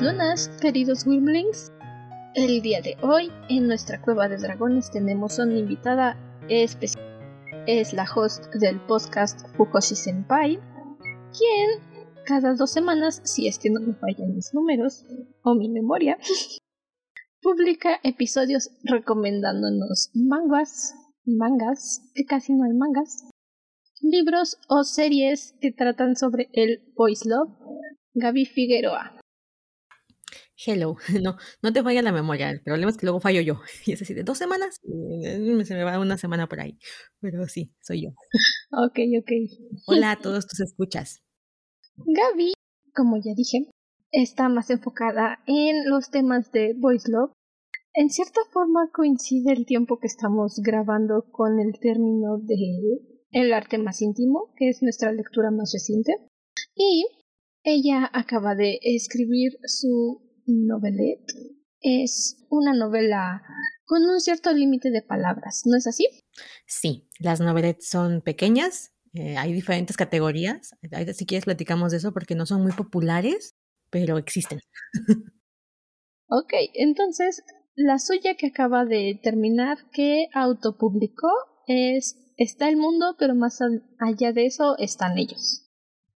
Lunas, queridos Wimblings. El día de hoy, en nuestra cueva de dragones, tenemos una invitada especial. Es la host del podcast Fukoshi Senpai, quien cada dos semanas, si es que no me fallan mis números o mi memoria, publica episodios recomendándonos mangas, mangas, que casi no hay mangas, libros o series que tratan sobre el boys love. Gaby Figueroa. Hello, no, no te falla la memoria, el problema es que luego fallo yo. Y es así de dos semanas, se me va una semana por ahí. Pero sí, soy yo. Ok, ok. Hola a todos tus escuchas. Gaby, como ya dije, está más enfocada en los temas de Voice Love. En cierta forma coincide el tiempo que estamos grabando con el término de El arte más íntimo, que es nuestra lectura más reciente. Y ella acaba de escribir su novelette. Es una novela con un cierto límite de palabras, ¿no es así? Sí, las novelettes son pequeñas, eh, hay diferentes categorías. Si quieres platicamos de eso porque no son muy populares, pero existen. ok, entonces la suya que acaba de terminar, que autopublicó, es Está el mundo, pero más allá de eso están ellos.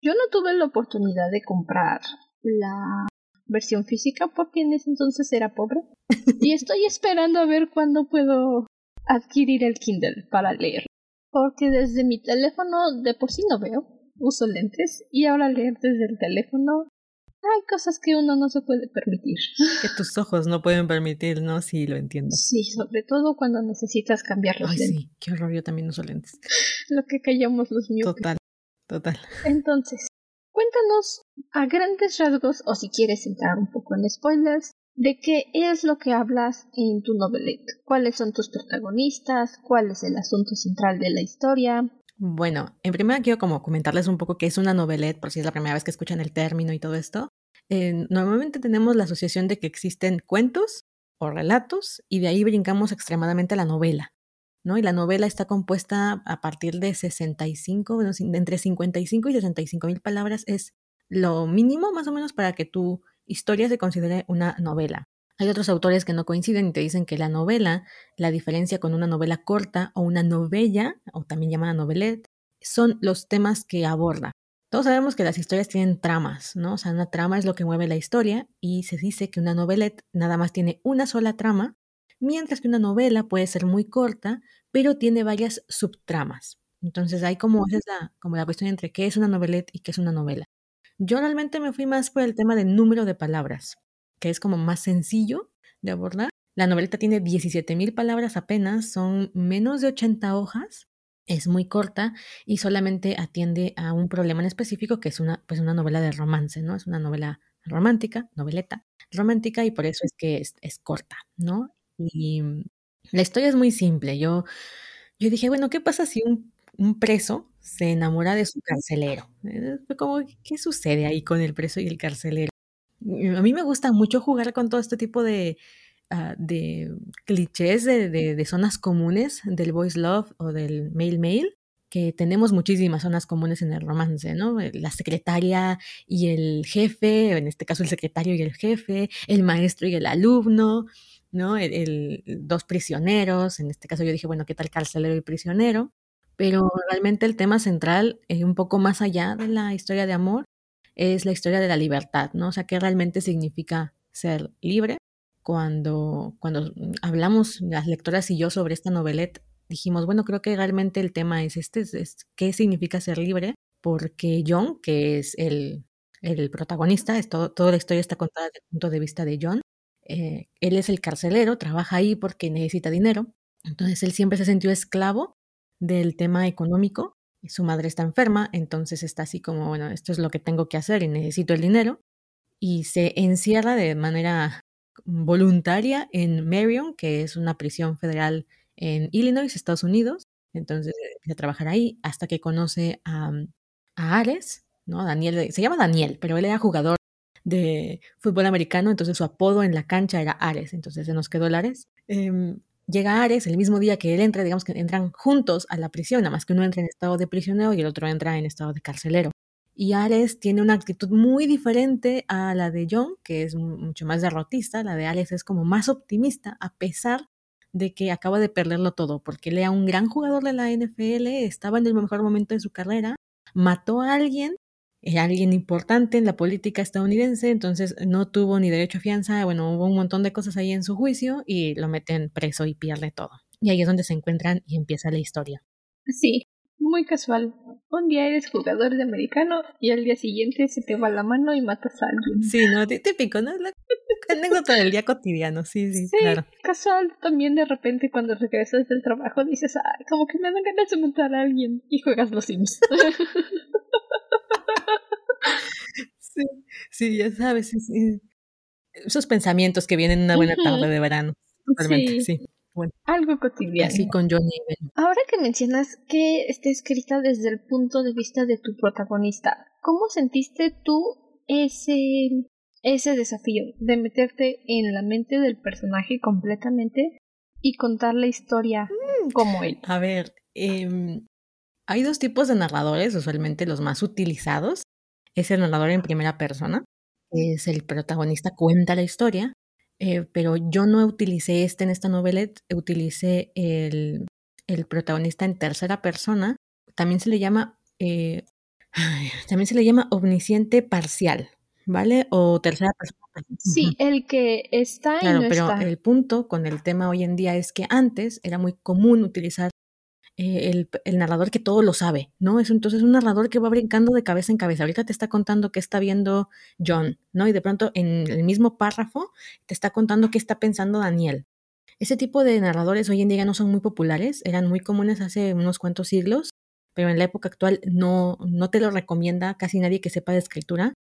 Yo no tuve la oportunidad de comprar la versión física porque en ese entonces era pobre. y estoy esperando a ver cuándo puedo adquirir el Kindle para leer. Porque desde mi teléfono de por sí no veo, uso lentes y ahora leer desde el teléfono hay cosas que uno no se puede permitir. Que tus ojos no pueden permitir, ¿no? Sí, lo entiendo. Sí, sobre todo cuando necesitas cambiar los Ay, sí, qué horror, yo también uso lentes. Lo que callamos los míos. Total, total. Entonces, Cuéntanos a grandes rasgos, o si quieres entrar un poco en spoilers, de qué es lo que hablas en tu novelette. ¿Cuáles son tus protagonistas? ¿Cuál es el asunto central de la historia? Bueno, en primer quiero como comentarles un poco qué es una novelette, por si es la primera vez que escuchan el término y todo esto. Normalmente tenemos la asociación de que existen cuentos o relatos y de ahí brincamos extremadamente a la novela. ¿No? Y la novela está compuesta a partir de 65, bueno, entre 55 y 65 mil palabras es lo mínimo más o menos para que tu historia se considere una novela. Hay otros autores que no coinciden y te dicen que la novela, la diferencia con una novela corta o una novella, o también llamada novelette, son los temas que aborda. Todos sabemos que las historias tienen tramas, ¿no? O sea, una trama es lo que mueve la historia y se dice que una novelette nada más tiene una sola trama mientras que una novela puede ser muy corta, pero tiene varias subtramas. Entonces hay como, la, como la cuestión entre qué es una novelette y qué es una novela. Yo realmente me fui más por el tema del número de palabras, que es como más sencillo de abordar. La noveleta tiene 17.000 palabras apenas, son menos de 80 hojas, es muy corta y solamente atiende a un problema en específico que es una, pues una novela de romance, ¿no? Es una novela romántica, noveleta romántica y por eso es que es, es corta, ¿no? Y la historia es muy simple. Yo, yo dije, bueno, ¿qué pasa si un, preso se enamora de su carcelero? Eh, como, ¿qué sucede ahí con el preso y el carcelero? A mí me gusta mucho jugar con todo este tipo de, ah, de clichés de, de, zonas comunes del voice love o del male mail, que tenemos muchísimas zonas comunes en el romance, ¿no? La secretaria y el jefe, en este caso el secretario y el jefe, el maestro y el alumno, ¿no? El, dos prisioneros, en este caso yo dije, bueno, ¿qué tal carcelero y prisionero? Pero realmente el tema central, eh, un poco más allá de la historia de amor, es la historia de la libertad, ¿no? O sea, ¿qué realmente significa ser libre? Cuando, cuando hablamos, las lectoras y yo, sobre esta novelette, dijimos, bueno, creo que realmente el tema es este, es, ¿qué significa ser libre? Porque John, que es el, el protagonista, es todo, toda la historia está contada desde el punto de vista de John, eh, él es el carcelero, trabaja ahí porque necesita dinero, entonces él siempre se sintió esclavo del tema económico, su madre está enferma, entonces está así como, bueno, esto es lo que tengo que hacer y necesito el dinero, y se encierra de manera voluntaria en Marion, que es una prisión federal en Illinois, Estados Unidos, entonces empieza a trabajar ahí hasta que conoce a, a Ares, ¿no? Daniel, se llama Daniel, pero él era jugador de fútbol americano, entonces su apodo en la cancha era Ares, entonces se nos quedó el Ares. Em, llega Ares el mismo día que él entra, digamos que entran juntos a la prisión, nada más que uno entra en estado de prisionero y el otro entra en estado de carcelero. y Ares tiene una actitud muy diferente a la de John, que es mucho más derrotista. La de Ares es como más optimista, a pesar de que acaba de perderlo todo, porque él era un gran jugador de la NFL, estaba en el mejor momento de su carrera, mató a alguien, era alguien importante en la política estadounidense, entonces no tuvo ni derecho a fianza, bueno, hubo un montón de cosas ahí en su juicio y lo meten preso y pierde todo. Y ahí es donde se encuentran y empieza la historia. Sí, muy casual. Un día eres jugador de americano y al día siguiente se te va la mano y matas a alguien. Sí, no, típico, ¿no? La anécdota del día cotidiano, sí, sí, sí, claro. Casual, también de repente cuando regresas del trabajo dices, ay, como que me dan ganas de matar a alguien y juegas los Sims. sí, sí, ya sabes, esos pensamientos que vienen una buena tarde de verano. Totalmente, sí. Algo cotidiano. Así con Johnny. Ahora que mencionas que está escrita desde el punto de vista de tu protagonista, ¿cómo sentiste tú ese, ese desafío de meterte en la mente del personaje completamente y contar la historia mm. como él? A ver, em, hay dos tipos de narradores, usualmente los más utilizados. Es el narrador en primera persona, es el protagonista cuenta la historia, eh, pero yo no utilicé este en esta novela, utilicé el, el, protagonista en tercera persona. También se le llama, eh, también se le llama omnisciente parcial, ¿vale? O tercera persona. Sí, el que está y claro, pero el punto con el tema hoy en día es que antes era muy común utilizar eh, el, narrador que todo lo sabe, ¿no? Es entonces un narrador que va brincando de cabeza en cabeza. Ahorita te está contando qué está viendo John, ¿no? Y de pronto en el mismo párrafo te está contando qué está pensando Daniel. Ese tipo de narradores hoy en día no son muy populares, eran muy comunes hace unos cuantos siglos, pero en la época actual no, no te lo recomienda casi nadie que sepa de escritura,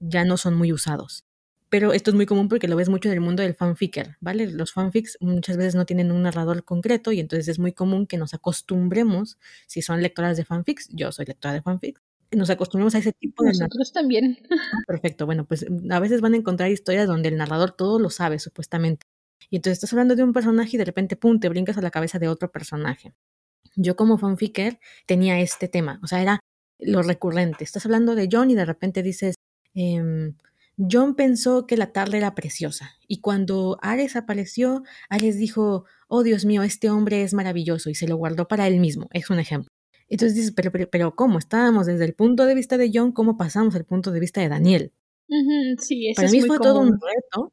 ya no son muy usados pero esto es muy común porque lo ves mucho en el mundo del fanficker, ¿vale? Los fanfics muchas veces no tienen un narrador concreto y entonces es muy común que nos acostumbremos, si son lectoras de fanfics, yo soy lectora de fanfics, nos acostumbremos a ese tipo de... Nosotros también. Ah, perfecto, bueno, pues a veces van a encontrar historias donde el narrador todo lo sabe, supuestamente. Y entonces estás hablando de un personaje y de repente, pum, te brincas a la cabeza de otro personaje. Yo como fanficker tenía este tema, o sea, era lo recurrente. Estás hablando de John y de repente dices... Eh, John pensó que la tarde era preciosa, y cuando Ares apareció, Ares dijo, oh Dios mío, este hombre es maravilloso, y se lo guardó para él mismo. Es un ejemplo. Entonces dices, pero, pero, ¿cómo? Estábamos desde el punto de vista de John, ¿cómo pasamos al punto de vista de Daniel? sí, eso Para mí fue todo un reto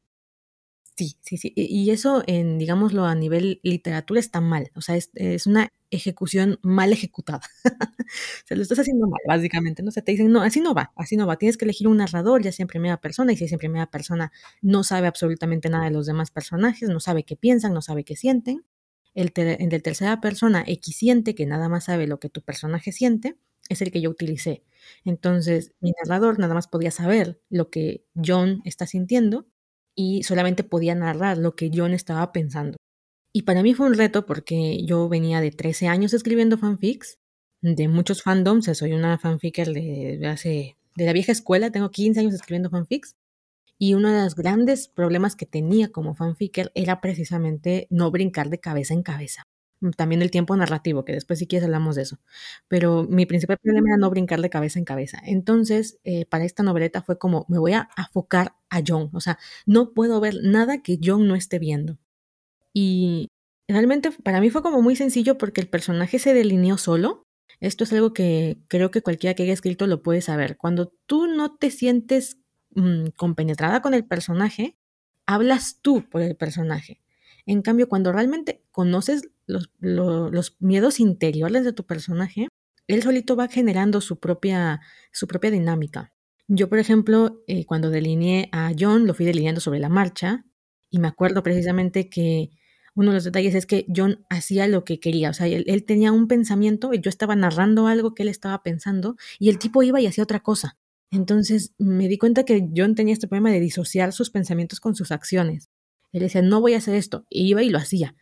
Sí, sí, sí. Y eso, en, digámoslo, a nivel literatura está mal. O sea, es, una ejecución mal ejecutada. Se lo estás haciendo mal, básicamente. No se te dicen, no, así no va, así no va. Tienes que elegir un narrador, ya sea en primera persona, y si es en primera persona, no sabe absolutamente nada de los demás personajes, no sabe qué piensan, no sabe qué sienten. El, de tercera persona, equisiente, que nada más sabe lo que tu personaje siente, es el que yo utilicé. Entonces, mi narrador nada más podía saber lo que John está sintiendo y solamente podía narrar lo que John estaba pensando. Y para mí fue un reto porque yo venía de 13 años escribiendo fanfics, de muchos fandoms, soy una fanficker de, hace, de la vieja escuela, tengo 15 años escribiendo fanfics, y uno de los grandes problemas que tenía como fanficker era precisamente no brincar de cabeza en cabeza. Mm, también el tiempo narrativo, que después si quieres hablamos de eso. Pero mi principal problema era no brincar de cabeza en cabeza. Entonces, eh, para esta noveleta fue como, me voy a enfocar a John. O sea, no puedo ver nada que John no esté viendo. Y realmente para mí fue como muy sencillo porque el personaje se delineó solo. Esto es algo que creo que cualquiera que haya escrito lo puede saber. Cuando tú no te sientes mm, compenetrada con el personaje, hablas tú por el personaje. En cambio, cuando realmente conoces los, miedos interiores de tu personaje, él solito va generando su propia, su propia dinámica. Yo, por ejemplo, eh, cuando delineé a John, lo fui delineando sobre la marcha y me acuerdo precisamente que uno de los detalles es que John hacía lo que quería, o sea, él, él, tenía un pensamiento y yo estaba narrando algo que él estaba pensando y el tipo iba y hacía otra cosa. Entonces me di cuenta que John tenía este problema de disociar sus pensamientos con sus acciones. Él decía, no voy a hacer esto, y iba y lo hacía.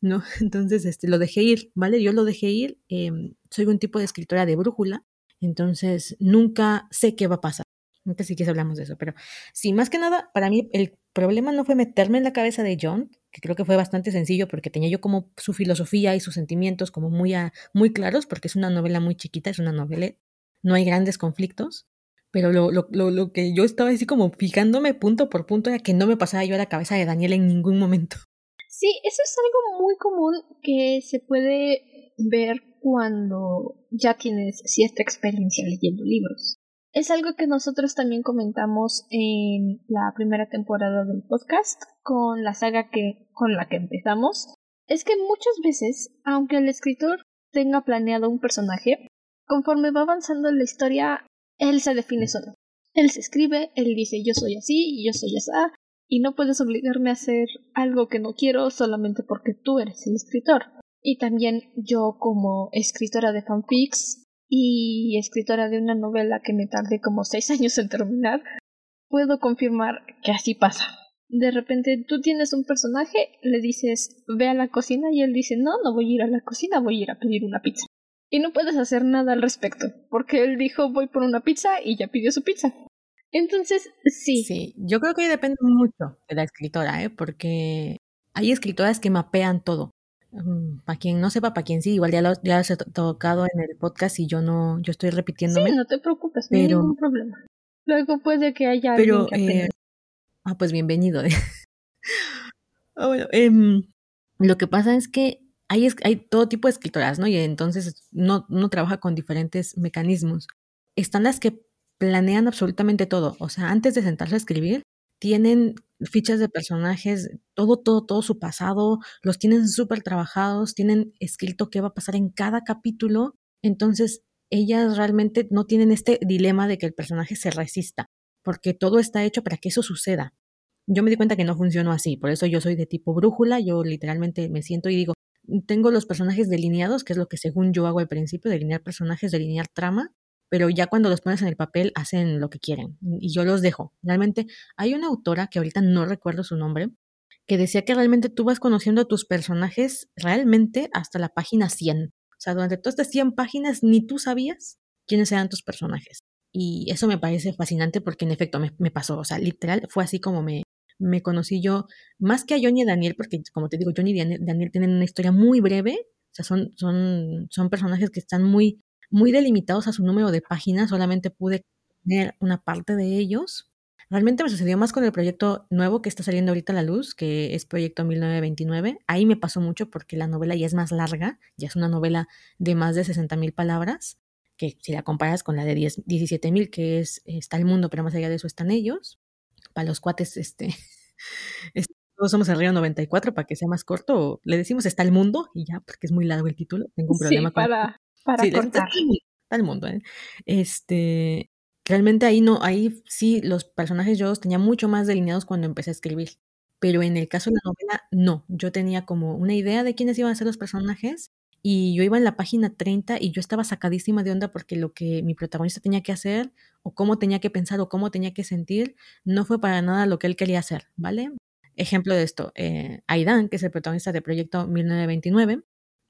¿no? Entonces, este, lo dejé ir, ¿vale? Yo lo dejé ir, em, soy un tipo de escritora de brújula, entonces nunca sé qué va a pasar. Nunca si quieres hablamos de eso, pero sí, más que nada, para mí el problema no fue meterme en la cabeza de John, que creo que fue bastante sencillo porque tenía yo como su filosofía y sus sentimientos como muy, muy claros, porque es una novela muy chiquita, es una novela, no hay grandes conflictos. Pero lo, lo, lo, lo que yo estaba así como fijándome punto por punto era que no me pasaba yo a la cabeza de Daniel en ningún momento. Sí, eso es algo muy común que se puede ver cuando ya tienes cierta experiencia leyendo libros. Es algo que nosotros también comentamos en la primera temporada del podcast con la saga que con la que empezamos. Es que muchas veces, aunque el escritor tenga planeado un personaje, conforme va avanzando la historia, él se define solo. Él se escribe, él dice yo soy así, yo soy así, y no puedes obligarme a hacer algo que no quiero solamente porque tú eres el escritor. Y también yo como escritora de fanfics y escritora de una novela que me tardé como seis años en terminar, puedo confirmar que así pasa. De repente tú tienes un personaje, le dices ve a la cocina y él dice no, no voy a ir a la cocina, voy a ir a pedir una pizza. Y no puedes hacer nada al respecto, porque él dijo voy por una pizza y ya pidió su pizza. Entonces, sí. Sí, yo creo que depende mucho de la escritora, ¿eh? porque hay escritoras que mapean todo. Mm, para quien no sepa, para quien sí, igual ya lo ya he tocado en el podcast y yo no, yo estoy repitiéndome. Sí, no te preocupes, no hay ningún problema. Luego puede que haya pero, alguien que eh, Ah, pues bienvenido. ah, bueno, eh, lo que pasa es que hay, hay todo tipo de escritoras, ¿no? Y entonces no, trabaja con diferentes mecanismos. Están las que planean absolutamente todo. O sea, antes de sentarse a escribir, tienen fichas de personajes, todo, todo, todo su pasado, los tienen súper trabajados, tienen escrito qué va a pasar en cada capítulo. Entonces, ellas realmente no tienen este dilema de que el personaje se resista, porque todo está hecho para que eso suceda. Yo me di cuenta que no funcionó así, por eso yo soy de tipo brújula, yo literalmente me siento y digo, tengo los personajes delineados, que es lo que según yo hago al principio, delinear personajes, delinear trama, pero ya cuando los pones en el papel hacen lo que quieren y yo los dejo. Realmente hay una autora que ahorita no recuerdo su nombre, que decía que realmente tú vas conociendo a tus personajes realmente hasta la página 100. O sea, durante todas estas 100 páginas ni tú sabías quiénes eran tus personajes. Y eso me parece fascinante porque en efecto me, me pasó. O sea, literal fue así como me, me conocí yo, más que a Johnny y Daniel, porque como te digo, Johnny y Daniel, tienen una historia muy breve. O sea, son, son, son personajes que están muy muy delimitados a su número de páginas, solamente pude tener una parte de ellos. Realmente me sucedió más con el proyecto nuevo que está saliendo ahorita a la luz, que es Proyecto 1929. Ahí me pasó mucho porque la novela ya es más larga, ya es una novela de más de 60 mil palabras, que si la comparas con la de 17 mil, que es Está el mundo, pero más allá de eso están ellos. Para los cuates, este, todos somos el Río 94, para que sea más corto, le decimos Está el mundo y ya, porque es muy largo el título. Tengo un problema con para, para Sí, cortar. está el mundo, ¿eh? Este, realmente ahí no, ahí sí los personajes yo los tenía mucho más delineados cuando empecé a escribir. Pero en el caso de la novela, no. Yo tenía como una idea de quiénes iban a ser los personajes y yo iba en la página 30 y yo estaba sacadísima de onda porque lo que mi protagonista tenía que hacer o cómo tenía que pensar o cómo tenía que sentir no fue para nada lo que él quería hacer, ¿vale? Ejemplo de esto, eh, Aidan, que es el protagonista del proyecto 1929,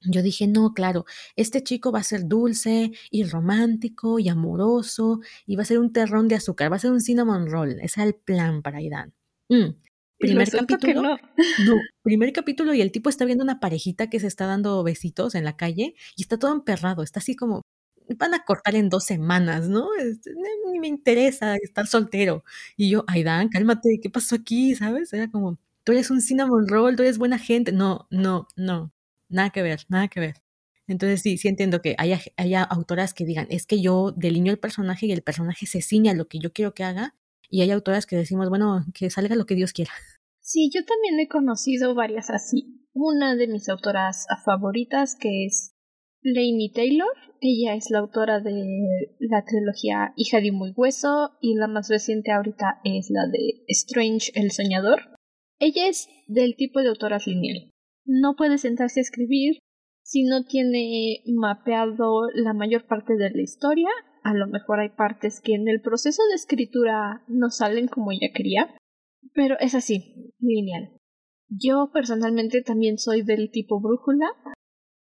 yo dije, no, claro, este chico va a ser dulce y romántico y amoroso y va a ser un terrón de azúcar, va a ser un cinnamon roll. Ese es el plan para Aidan. Mm. Primer capítulo. No. no. primer capítulo y el tipo está viendo una parejita que se está dando besitos en la calle y está todo emperrado, está así como, van a cortar en dos semanas, ¿no? Ni me interesa estar soltero. Y yo, Aidan, cálmate, ¿qué pasó aquí? ¿Sabes? Era como, tú eres un cinnamon roll, tú eres buena gente. No, no, no nada que ver, nada que ver. Entonces sí, sí entiendo que haya, haya autoras que digan, es que yo delineo el personaje y el personaje se ciña a lo que yo quiero que haga, y hay autoras que decimos, bueno, que salga lo que Dios quiera. Sí, yo también he conocido varias así. Una de mis autoras favoritas que es Lainey Taylor. Ella es la autora de la trilogía Hija de un muy hueso y la más reciente ahorita es la de Strange el soñador. Ella es del tipo de autoras lineal no puede sentarse a escribir si no tiene mapeado la mayor parte de la historia. A lo mejor hay partes que en el proceso de escritura no salen como ella quería, pero es así, lineal. Yo personalmente también soy del tipo brújula.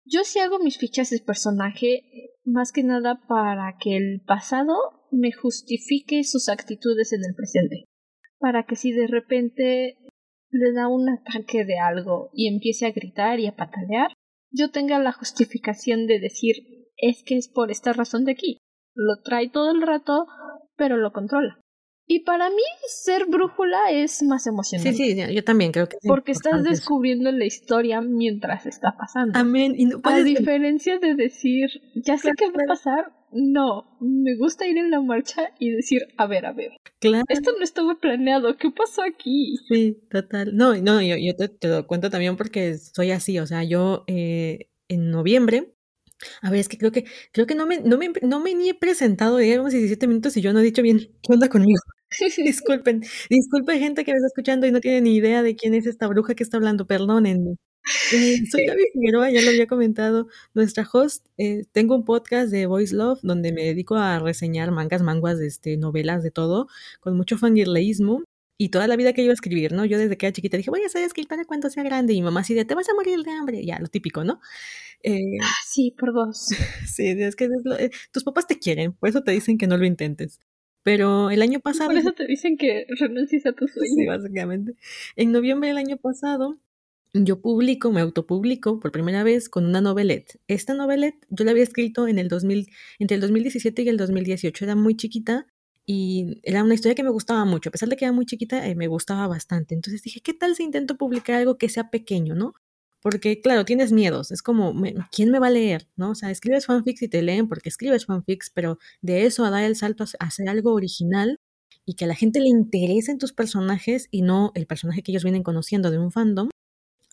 Yo sí hago mis fichas de personaje más que nada para que el pasado me justifique sus actitudes en el presente. Para que si de repente le da un ataque de algo y empiece a gritar y a patalear, yo tenga la justificación de decir es que es por esta razón de aquí. Lo trae todo el rato pero lo controla. Y para mí ser brújula es más emocionante. Sí, sí, yo también creo que Porque estás descubriendo la historia mientras está pasando. Amén. Y a diferencia de decir, ya sé qué va a pasar, no, me gusta ir en la marcha y decir, a ver, a ver. Claro. Esto no estaba planeado, ¿qué pasó aquí? Sí, total. No, no, yo, yo te, lo cuento también porque soy así, o sea, yo eh, en noviembre a ver, es que creo que creo que no me, no me, no me ni he presentado, llevamos 17 minutos y yo no he dicho bien qué onda conmigo. Disculpen, disculpen gente que me está escuchando y no tiene ni idea de quién es esta bruja que está hablando, perdónenme. Eh, soy Gaby Figueroa, ya lo había comentado, nuestra host. Eh, tengo un podcast de Voice Love donde me dedico a reseñar mangas, manguas, este, novelas, de todo, con mucho fangirleísmo y toda la vida que iba a escribir, ¿no? Yo desde que era chiquita dije, voy a ser escritora cuando sea grande. Y mi mamá así de, te vas a morir de hambre. Ya, lo típico, ¿no? Eh, ah, sí, por dos. sí, es que tus papás te quieren, por eso te dicen que no lo intentes. Pero el año pasado... Por eso te dicen que renuncies a tus sueños. Sí, básicamente. En noviembre del año pasado, yo publico, me autopublico por primera vez con una novelette. Esta novelette yo la había escrito en el 2000, entre el 2017 y el 2018. Era muy chiquita y era una historia que me gustaba mucho. A pesar de que era muy chiquita, eh, me gustaba bastante. Entonces dije, ¿qué tal si intento publicar algo que sea pequeño, no? Porque, claro, tienes miedos. Es como, ¿quién me va a leer? ¿No? O sea, escribes fanfics y te leen porque escribes fanfics, pero de eso a dar el salto a hacer algo original y que a la gente le interesen tus personajes y no el personaje que ellos vienen conociendo de un fandom,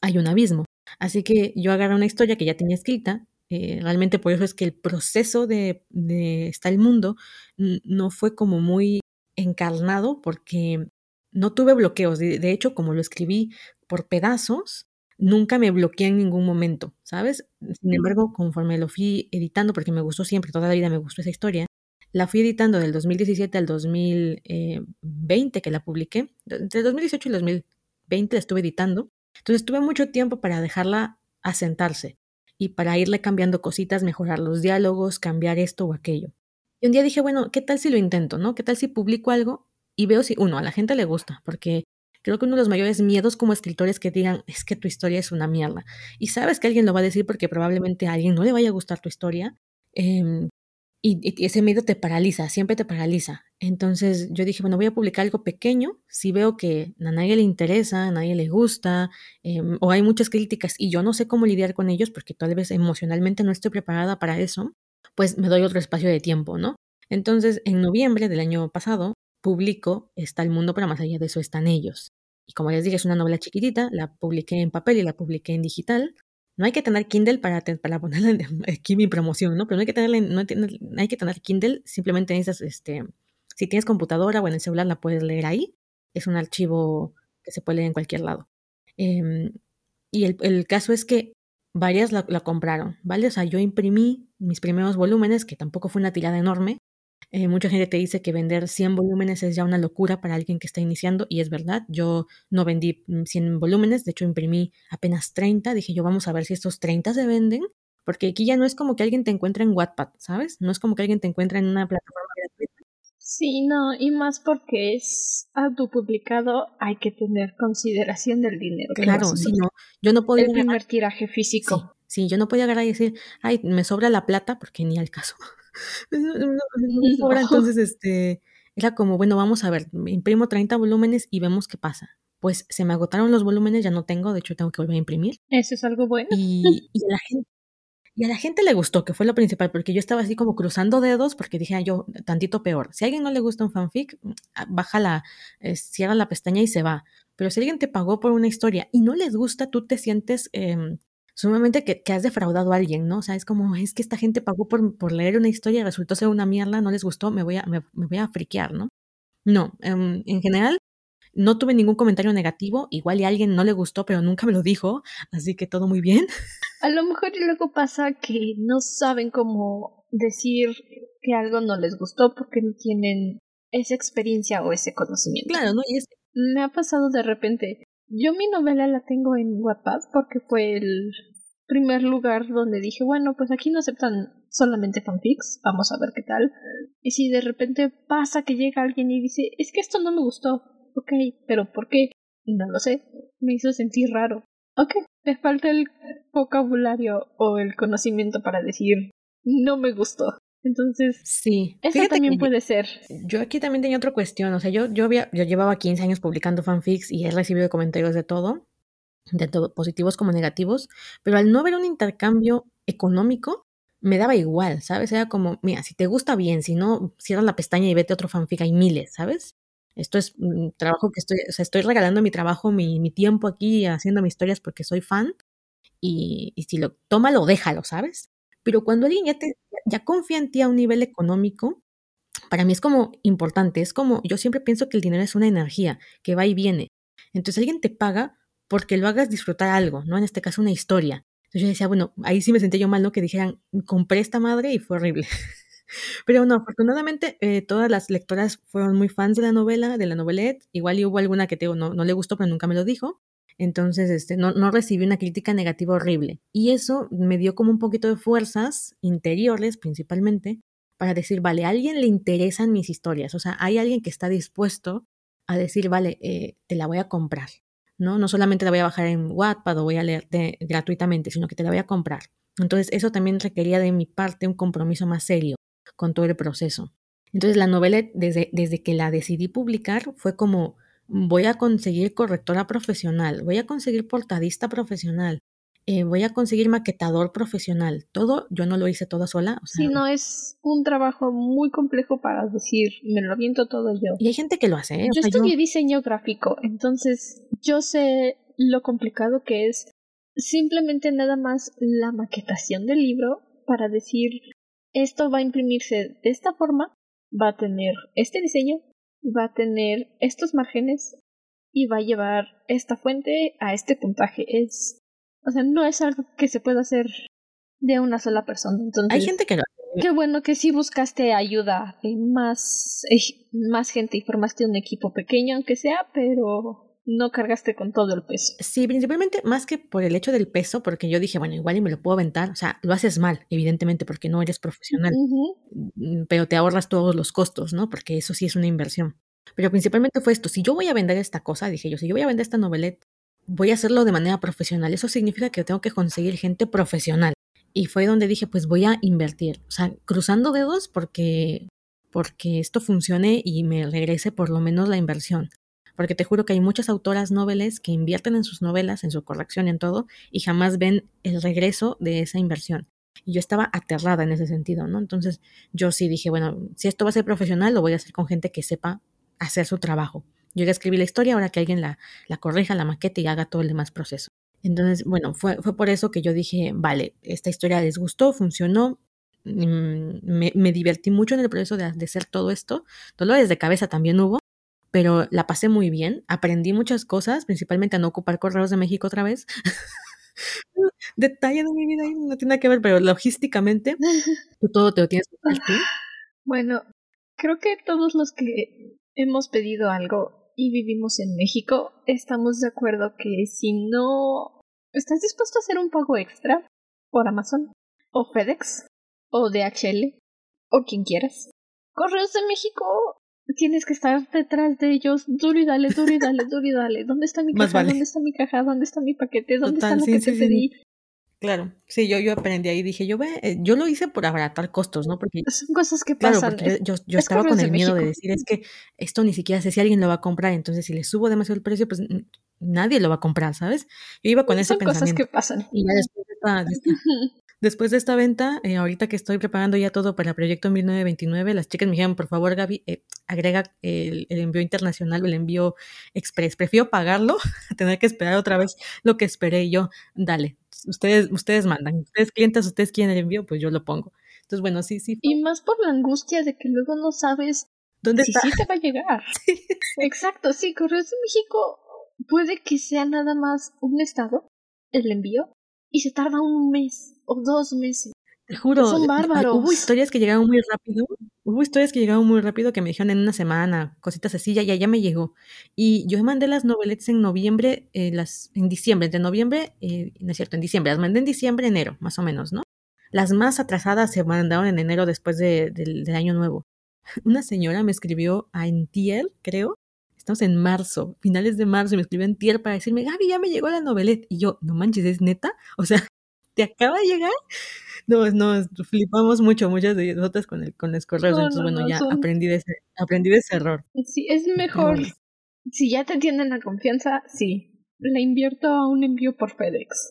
hay un abismo. Así que yo agarré una historia que ya tenía escrita. Eh, realmente por eso es que el proceso de, de Está el Mundo no fue como muy encarnado porque no tuve bloqueos. de hecho, como lo escribí por pedazos, nunca me bloqueé en ningún momento, ¿sabes? Sin embargo, conforme lo fui editando, porque me gustó siempre, toda la vida me gustó esa historia, la fui editando del 2017 al 2020 que la publiqué, entre el 2018 y el 2020 la estuve editando, entonces tuve mucho tiempo para dejarla asentarse y para irle cambiando cositas, mejorar los diálogos, cambiar esto o aquello. Y un día dije, bueno, ¿qué tal si lo intento, no? ¿Qué tal si publico algo y veo si, uno, a la gente le gusta? Porque Creo que uno de los mayores miedos como escritores que digan es que tu historia es una mierda. Y sabes que alguien lo va a decir porque probablemente a alguien no le vaya a gustar tu historia. Em, y, ese miedo te paraliza, siempre te paraliza. Entonces yo dije, bueno, voy a publicar algo pequeño. Si veo que a nadie le interesa, a nadie le gusta, em, o hay muchas críticas y yo no sé cómo lidiar con ellos porque tal vez emocionalmente no estoy preparada para eso, pues me doy otro espacio de tiempo, ¿no? Entonces, en noviembre del año pasado, publico Está el mundo, pero más allá de eso están ellos. Y como les dije, es una novela chiquitita, la publiqué en papel y la publiqué en digital. No hay que tener Kindle para, para ponerle aquí mi promoción, ¿no? Pero no hay que tenerle, no hay, que tener Kindle, simplemente necesitas, este, si tienes computadora o en el celular la puedes leer ahí. Es un archivo que se puede leer en cualquier lado. Em, y el, el, caso es que varias la, la, compraron, ¿vale? O sea, yo imprimí mis primeros volúmenes, que tampoco fue una tirada enorme, eh, mucha gente te dice que vender 100 volúmenes es ya una locura para alguien que está iniciando y es verdad. Yo no vendí 100 mm, volúmenes, de hecho imprimí apenas 30. Dije yo vamos a ver si estos 30 se venden, porque aquí ya no es como que alguien te encuentre en Wattpad, ¿sabes? No es como que alguien te encuentre en una plataforma gratuita. Sí, no, y más porque es autopublicado, hay que tener consideración del dinero. Claro, sí, no. Yo no podía. El primer tiraje físico. Sí, sí, yo no podía agarrar y decir, ay, me sobra la plata, porque ni al caso. entonces, este, era como, bueno, vamos a ver, imprimo 30 volúmenes y vemos qué pasa. Pues se me agotaron los volúmenes, ya no tengo, de hecho tengo que volver a imprimir. Eso es algo bueno. Y, y a la gente, y a la gente le gustó, que fue lo principal, porque yo estaba así como cruzando dedos, porque dije, yo, tantito peor. Si a alguien no le gusta un fanfic, ah, baja la, eh, cierra la pestaña y se va. Pero si alguien te pagó por una historia y no les gusta, tú te sientes eh, sumamente que, que, has defraudado a alguien, ¿no? O sea, es como, es que esta gente pagó por, por leer una historia y resultó ser una mierda, no les gustó, me voy a, me, voy a friquear, ¿no? No, em, en general, no tuve ningún comentario negativo, igual y a alguien no le gustó, pero nunca me lo dijo, así que todo muy bien. A lo mejor y luego pasa que no saben cómo decir que algo no les gustó porque no tienen esa experiencia o ese conocimiento. Claro, ¿no? Y es... Me ha pasado de repente, yo mi novela la tengo en Wattpad porque fue el primer lugar donde dije, bueno, pues aquí no aceptan solamente fanfics, vamos a ver qué tal. Y si de repente pasa que llega alguien y dice, es que esto no me gustó, ok, pero ¿por qué? No lo sé, me hizo sentir raro. Ok, me falta el vocabulario o el conocimiento para decir, no me gustó. Entonces, sí, eso también puede ser. Yo aquí también tenía otra cuestión, o sea, yo, yo, había, yo llevaba 15 años publicando fanfics y he recibido comentarios de todo, todo, positivos como negativos, pero al no haber un intercambio económico, me daba igual, ¿sabes? Era como, mira, si te gusta bien, si no, cierra la pestaña y vete a otro fanfic, hay miles, ¿sabes? Esto es un trabajo que estoy, o sea, estoy regalando mi trabajo, mi, mi tiempo aquí haciendo mis historias porque soy fan y, y si lo toma, lo déjalo, ¿sabes? Pero cuando alguien ya, te, confía en ti a un nivel económico, para mí es como importante, es como, yo siempre pienso que el dinero es una energía que va y viene. Entonces alguien te paga porque lo hagas disfrutar algo, ¿no? En este caso una historia. Entonces yo decía, bueno, ahí sí me sentí yo mal, ¿no? Que dijeran, compré esta madre y fue horrible. Pero no, afortunadamente eh, todas las lectoras fueron muy fans de la novela, de la novelette. Igual hubo alguna que te no, no le gustó, pero nunca me lo dijo. Entonces, este, no, no recibí una crítica negativa horrible. Y eso me dio como un poquito de fuerzas interiores, principalmente, para decir, vale, a alguien le interesan mis historias. O sea, hay alguien que está dispuesto a decir, vale, eh, te la voy a comprar. ¿no? No solamente la voy a bajar en Wattpad o voy a leerte gratuitamente, sino que te la voy a comprar. Entonces, eso también requería de mi parte un compromiso más serio con todo el proceso. Entonces, la novela, desde, desde que la decidí publicar, fue como, voy a conseguir correctora profesional, voy a conseguir portadista profesional, eh, voy a conseguir maquetador profesional. Todo, yo no lo hice toda sola. O sí, no, es un trabajo muy complejo para decir, me lo aviento todo yo. Y hay gente que lo hace. ¿eh? Yo estudié diseño gráfico, entonces yo sé lo complicado que es simplemente nada más la maquetación del libro para decir, esto va a imprimirse de esta forma, va a tener este diseño, va a tener estos márgenes y va a llevar esta fuente a este puntaje. Es, o sea, no es algo que se pueda hacer de una sola persona. Entonces, Hay gente que Qué bueno que sí buscaste ayuda de más, eh, más gente y formaste un equipo pequeño, aunque sea, pero no cargaste con todo el peso. Sí, principalmente más que por el hecho del peso, porque yo dije, bueno, igual y me lo puedo aventar. O sea, lo haces mal, evidentemente, porque no eres profesional, mm, pero te ahorras todos los costos, ¿no? Porque eso sí es una inversión. Pero principalmente fue esto, si yo voy a vender esta cosa, dije yo, si yo voy a vender esta novelette, voy a hacerlo de manera profesional. Eso significa que tengo que conseguir gente profesional. Y fue donde dije, pues voy a invertir. O sea, cruzando dedos porque, porque esto funcione y me regrese por lo menos la inversión porque te juro que hay muchas autoras noveles que invierten en sus novelas, en su corrección, en todo, y jamás ven el regreso de esa inversión. Y yo estaba aterrada en ese sentido, ¿no? Entonces yo sí dije, bueno, si esto va a ser profesional, lo voy a hacer con gente que sepa hacer su trabajo. Yo ya escribí la historia, ahora que alguien la, la corrija, la maquete y haga todo el demás proceso. Entonces, bueno, fue, fue por eso que yo dije, vale, esta historia les gustó, funcionó, mm, me, divertí mucho en el proceso de, de hacer todo esto. Dolores de cabeza también hubo, pero la pasé muy bien, aprendí muchas cosas, principalmente a no ocupar correos de México otra vez. Detalle de mi vida, no tiene nada que ver, pero logísticamente, tú todo te lo tienes que hacer tú. Bueno, creo que todos los que hemos pedido algo y vivimos en México, estamos de acuerdo que si no estás dispuesto a hacer un pago extra por Amazon o FedEx o DHL o quien quieras, Correos de México tienes que estar detrás de ellos, duro y dale, duro y dale, duro y dale. ¿Dónde está mi caja? ¿Dónde está mi caja? ¿Dónde está mi paquete? ¿Dónde está lo que te pedí? Claro, sí, yo, yo aprendí ahí, dije, yo ve, eh, yo lo hice por abaratar costos, ¿no? Porque son cosas que pasan. Claro, yo, yo, estaba con el miedo de decir, es que esto ni siquiera sé si alguien lo va a comprar, entonces si le subo demasiado el precio, pues nadie lo va a comprar, ¿sabes? Yo iba con ese son pensamiento. cosas que pasan. Y ya después de esta, Después de esta venta, eh, ahorita que estoy preparando ya todo para el proyecto 1929, las chicas me dijeron, por favor, Gaby, eh, agrega el, envío internacional o el envío express. Prefiero pagarlo a tener que esperar otra vez lo que esperé yo. Dale, ustedes, ustedes mandan. Ustedes clientes, ustedes quieren el envío, pues yo lo pongo. Entonces, bueno, sí, sí. Y más por la angustia de que luego no sabes dónde si está. sí te va a llegar. Exacto, sí, Correos de México puede que sea nada más un estado, el envío, y se tarda un mes o dos meses. Te juro, Son bárbaros. hubo historias que llegaron muy rápido, hubo historias que llegaron muy rápido que me dijeron en una semana, cositas así, ya, ya, ya me llegó. Y yo mandé las noveletas en noviembre, eh, las, en diciembre, entre noviembre, eh, no es cierto, en diciembre, las mandé en diciembre, enero, más o menos, ¿no? Las más atrasadas se mandaron en enero después de, del, del año nuevo. Una señora me escribió a Entiel, creo, estamos en marzo, finales de marzo, y me escribió Entiel para decirme, Gaby, ya me llegó la novelette. Y yo, no manches, ¿es neta? O sea, ¿te acaba de llegar? No, no, flipamos mucho, muchas de nosotras con, el, con los correos. entonces, bueno, ya aprendí, de ese, aprendí de ese error. Sí, es mejor. Si ya te tienen la confianza, sí. Le invierto a un envío por FedEx.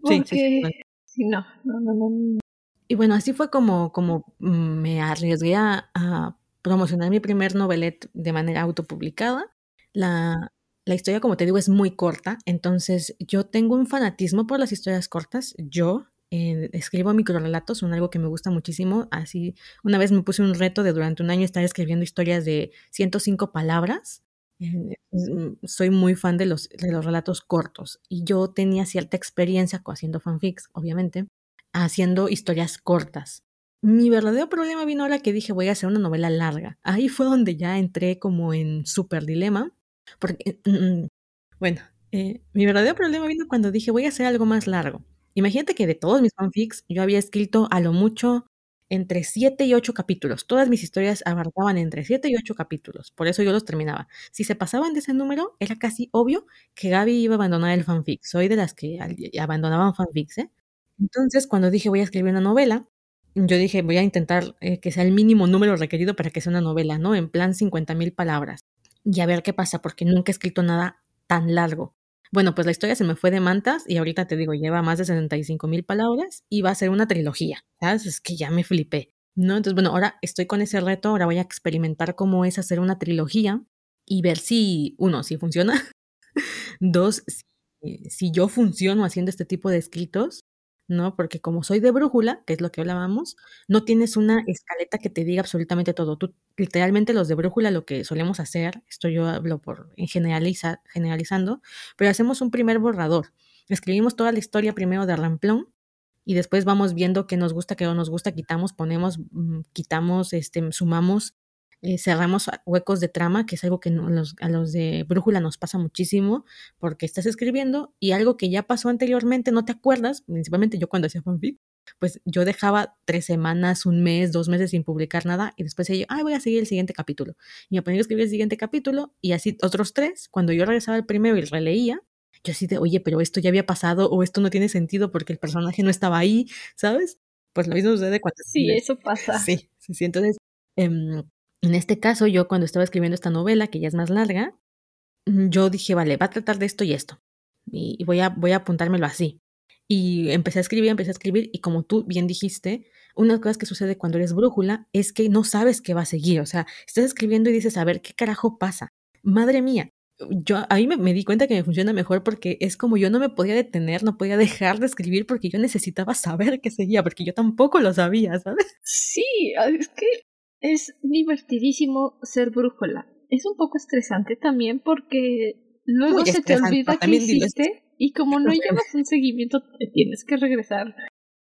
Porque, sí, sí, no, no, no, no. Y bueno, así fue como, como me arriesgué a, a promocionar mi primer novelet de manera autopublicada. La, la historia, como te digo, es muy corta, entonces yo tengo un fanatismo por las historias cortas. Yo eh, escribo microrelatos, son algo que me gusta muchísimo. Así, una vez me puse un reto de durante un año estar escribiendo historias de 105 palabras. Eh, mm, soy muy fan de los, de los relatos cortos y yo tenía cierta experiencia haciendo fanfics, obviamente, haciendo historias cortas. Mi verdadero problema vino ahora que dije voy a hacer una novela larga. Ahí fue donde ya entré como en súper dilema. Porque, mm, mm, bueno, eh, mi verdadero problema vino cuando dije voy a hacer algo más largo. Imagínate que de todos mis fanfics yo había escrito a lo mucho entre 7 y 8 capítulos. Todas mis historias abarcaban entre 7 y 8 capítulos. Por eso yo los terminaba. Si se pasaban de ese número, era casi obvio que Gaby iba a abandonar el fanfic. Soy de las que abandonaban fanfics, ¿eh? Entonces, cuando dije voy a escribir una novela, yo dije voy a intentar eh, que sea el mínimo número requerido para que sea una novela, ¿no? En plan 50 mil palabras. Y a ver qué pasa, porque nunca he escrito nada tan largo. Bueno, pues la historia se me fue de mantas y ahorita te digo, lleva más de 75 mil palabras y va a ser una trilogía, ¿sabes? Es que ya me flipé, ¿no? Entonces, bueno, ahora estoy con ese reto, ahora voy a experimentar cómo es hacer una trilogía y ver si, uno, si funciona, dos, si, yo funciono haciendo este tipo de escritos ¿no? Porque como soy de brújula, que es lo que hablábamos, no tienes una escaleta que te diga absolutamente todo. Tú, literalmente los de brújula lo que solemos hacer, esto yo hablo por en generaliza, generalizando, pero hacemos un primer borrador. Escribimos toda la historia primero de ramplón y después vamos viendo qué nos gusta, qué no nos gusta, quitamos, ponemos, mm, quitamos, este, sumamos eh, cerramos huecos de trama, que es algo que a los de Brújula nos pasa muchísimo, porque estás escribiendo y algo que ya pasó anteriormente no te acuerdas, principalmente yo cuando hacía fanfic, pues yo dejaba tres semanas, un mes, dos meses sin publicar nada y después yo, ay, voy a seguir el siguiente capítulo. Y me ponía a escribir el siguiente capítulo y así otros tres, cuando yo regresaba al primero y releía, yo así de, oye, pero esto ya había pasado o esto no tiene sentido porque el personaje no estaba ahí, ¿sabes? Pues lo mismo sucede cuando... Sí, eso pasa. Sí, sí, entonces... Em, en este caso, yo cuando estaba escribiendo esta novela, que ya es más larga, mm, yo dije, vale, va a tratar de esto y esto. Y voy a, voy a apuntármelo así. Y empecé a escribir, empecé a escribir, y como tú bien dijiste, una de las cosas que sucede cuando eres brújula es que no sabes qué va a seguir. O sea, estás escribiendo y dices, a ver, ¿qué carajo pasa? Madre mía, yo ahí me, me, di cuenta que me funciona mejor porque es como yo no me podía detener, no podía dejar de escribir porque yo necesitaba saber qué seguía, porque yo tampoco lo sabía, ¿sabes? Sí, es que es divertidísimo ser brújula. Es un poco estresante también porque luego se te olvida que hiciste y como no llevas un seguimiento te tienes que regresar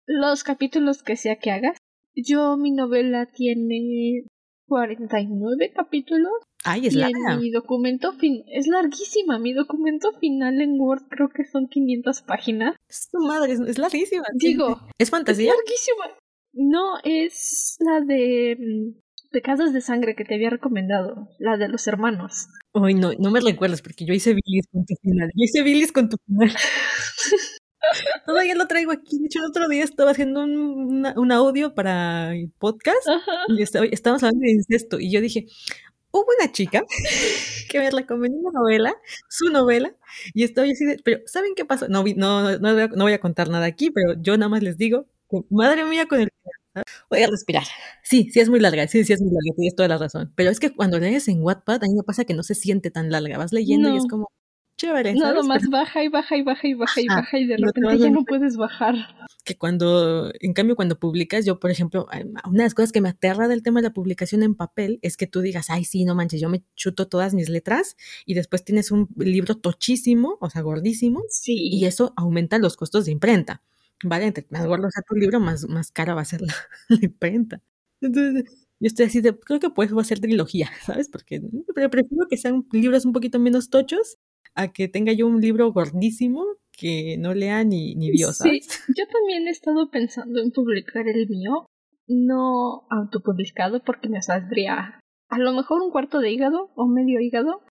los capítulos que sea que hagas. Yo mi novela tiene 49 capítulos. Ay, es larga. mi documento fin es larguísima. Mi documento final en Word creo que son 500 páginas. Es tu madre, es, larguísima. Digo, ¿es fantasía? Es larguísima. No, es la de mm, Pecados de sangre que te había recomendado, la de los hermanos. Uy, no, no me recuerdas porque yo hice bilis con tu final. Yo hice bilis con tu final. Todavía lo traigo aquí. De hecho, el otro día estaba haciendo un, un audio para el podcast y estábamos hablando de incesto. Y yo dije, hubo una chica que me recomendó una novela, su novela, y estoy así de, pero ¿saben qué pasó? No, no, no, no voy a contar nada aquí, pero yo nada más les digo, madre mía, con el Voy a respirar. Sí, sí es muy larga, sí, sí es muy larga, tienes toda la razón. Pero es que cuando lees en Wattpad, a mí me pasa que no se siente tan larga. Vas leyendo y es como chévere. No, Nada más baja y baja y baja y baja y baja y de repente ya no puedes bajar. Que cuando, en cambio, cuando publicas, yo, por ejemplo, una de las cosas que me aterra del tema de la publicación en papel es que tú digas, ay, sí, no manches, yo me chuto todas mis letras y después tienes un libro tochísimo, o sea, gordísimo. Sí. Y eso aumenta los costos de imprenta. Vale, entre más gordo sea tu libro, más, más cara va a ser la, imprenta. Entonces, yo estoy así de, creo que pues va a ser trilogía, ¿sabes? Porque pero prefiero que sean libros un poquito menos tochos a que tenga yo un libro gordísimo que no lea ni, ni Dios, ¿sabes? Sí, yo también he estado pensando en publicar el mío, no autopublicado porque me saldría a lo mejor un cuarto de hígado o medio hígado,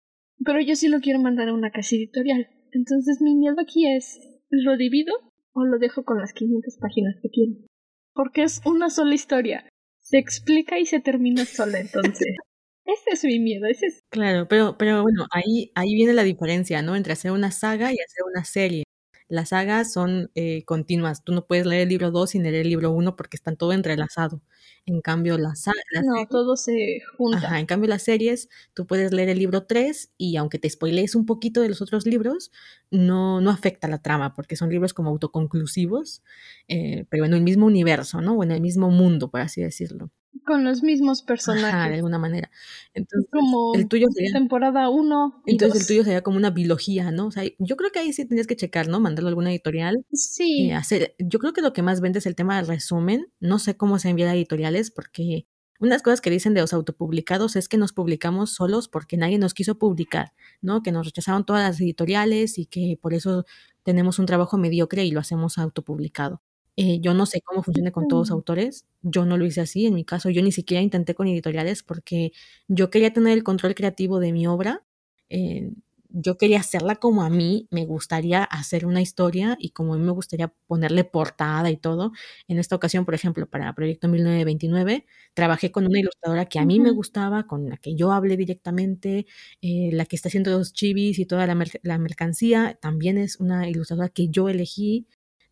pero yo sí lo quiero mandar a una casa editorial. Entonces mi miedo aquí es, lo divido o lo dejo con las 500 páginas que tiene. Porque es una sola historia. Se explica y se termina sola, entonces. ese es mi miedo, ese es... Claro, pero, pero bueno, ahí, ahí viene la diferencia, ¿no? Entre hacer una saga y hacer una serie. Las sagas son eh, continuas. Tú no puedes leer el libro 2 sin leer el libro 1 porque están todo entrelazado. En cambio, las, la No, todo se junta. Ajá, en cambio, las series, tú puedes leer el libro 3 y aunque te spoilees un poquito de los otros libros, no, no afecta la trama porque son libros como autoconclusivos, eh, pero en el mismo universo, ¿no? O en el mismo mundo, por así decirlo. Con los mismos personajes. Ajá, de alguna manera. Entonces, como el tuyo sería, temporada 1. Entonces el tuyo sería como una biología, ¿no? O sea, yo creo que ahí sí tendrías que checar, ¿no? Mandarlo a alguna editorial. Sí. Eh, hacer, yo creo que lo que más vende es el tema del resumen. No sé cómo se envía a editoriales porque unas cosas que dicen de los autopublicados es que nos publicamos solos porque nadie nos quiso publicar, ¿no? Que nos rechazaron todas las editoriales y que por eso tenemos un trabajo mediocre y lo hacemos autopublicado. Eh, yo no sé cómo funciona con todos los autores. Yo no lo hice así. En mi caso, yo ni siquiera intenté con editoriales porque yo quería tener el control creativo de mi obra. Eh, yo quería hacerla como a mí me gustaría hacer una historia y como a mí me gustaría ponerle portada y todo. En esta ocasión, por ejemplo, para Proyecto 1929, trabajé con una ilustradora que a mí me gustaba, con la que yo hablé directamente, eh, la que está haciendo los chivis y toda la, la mercancía, también es una ilustradora que yo elegí.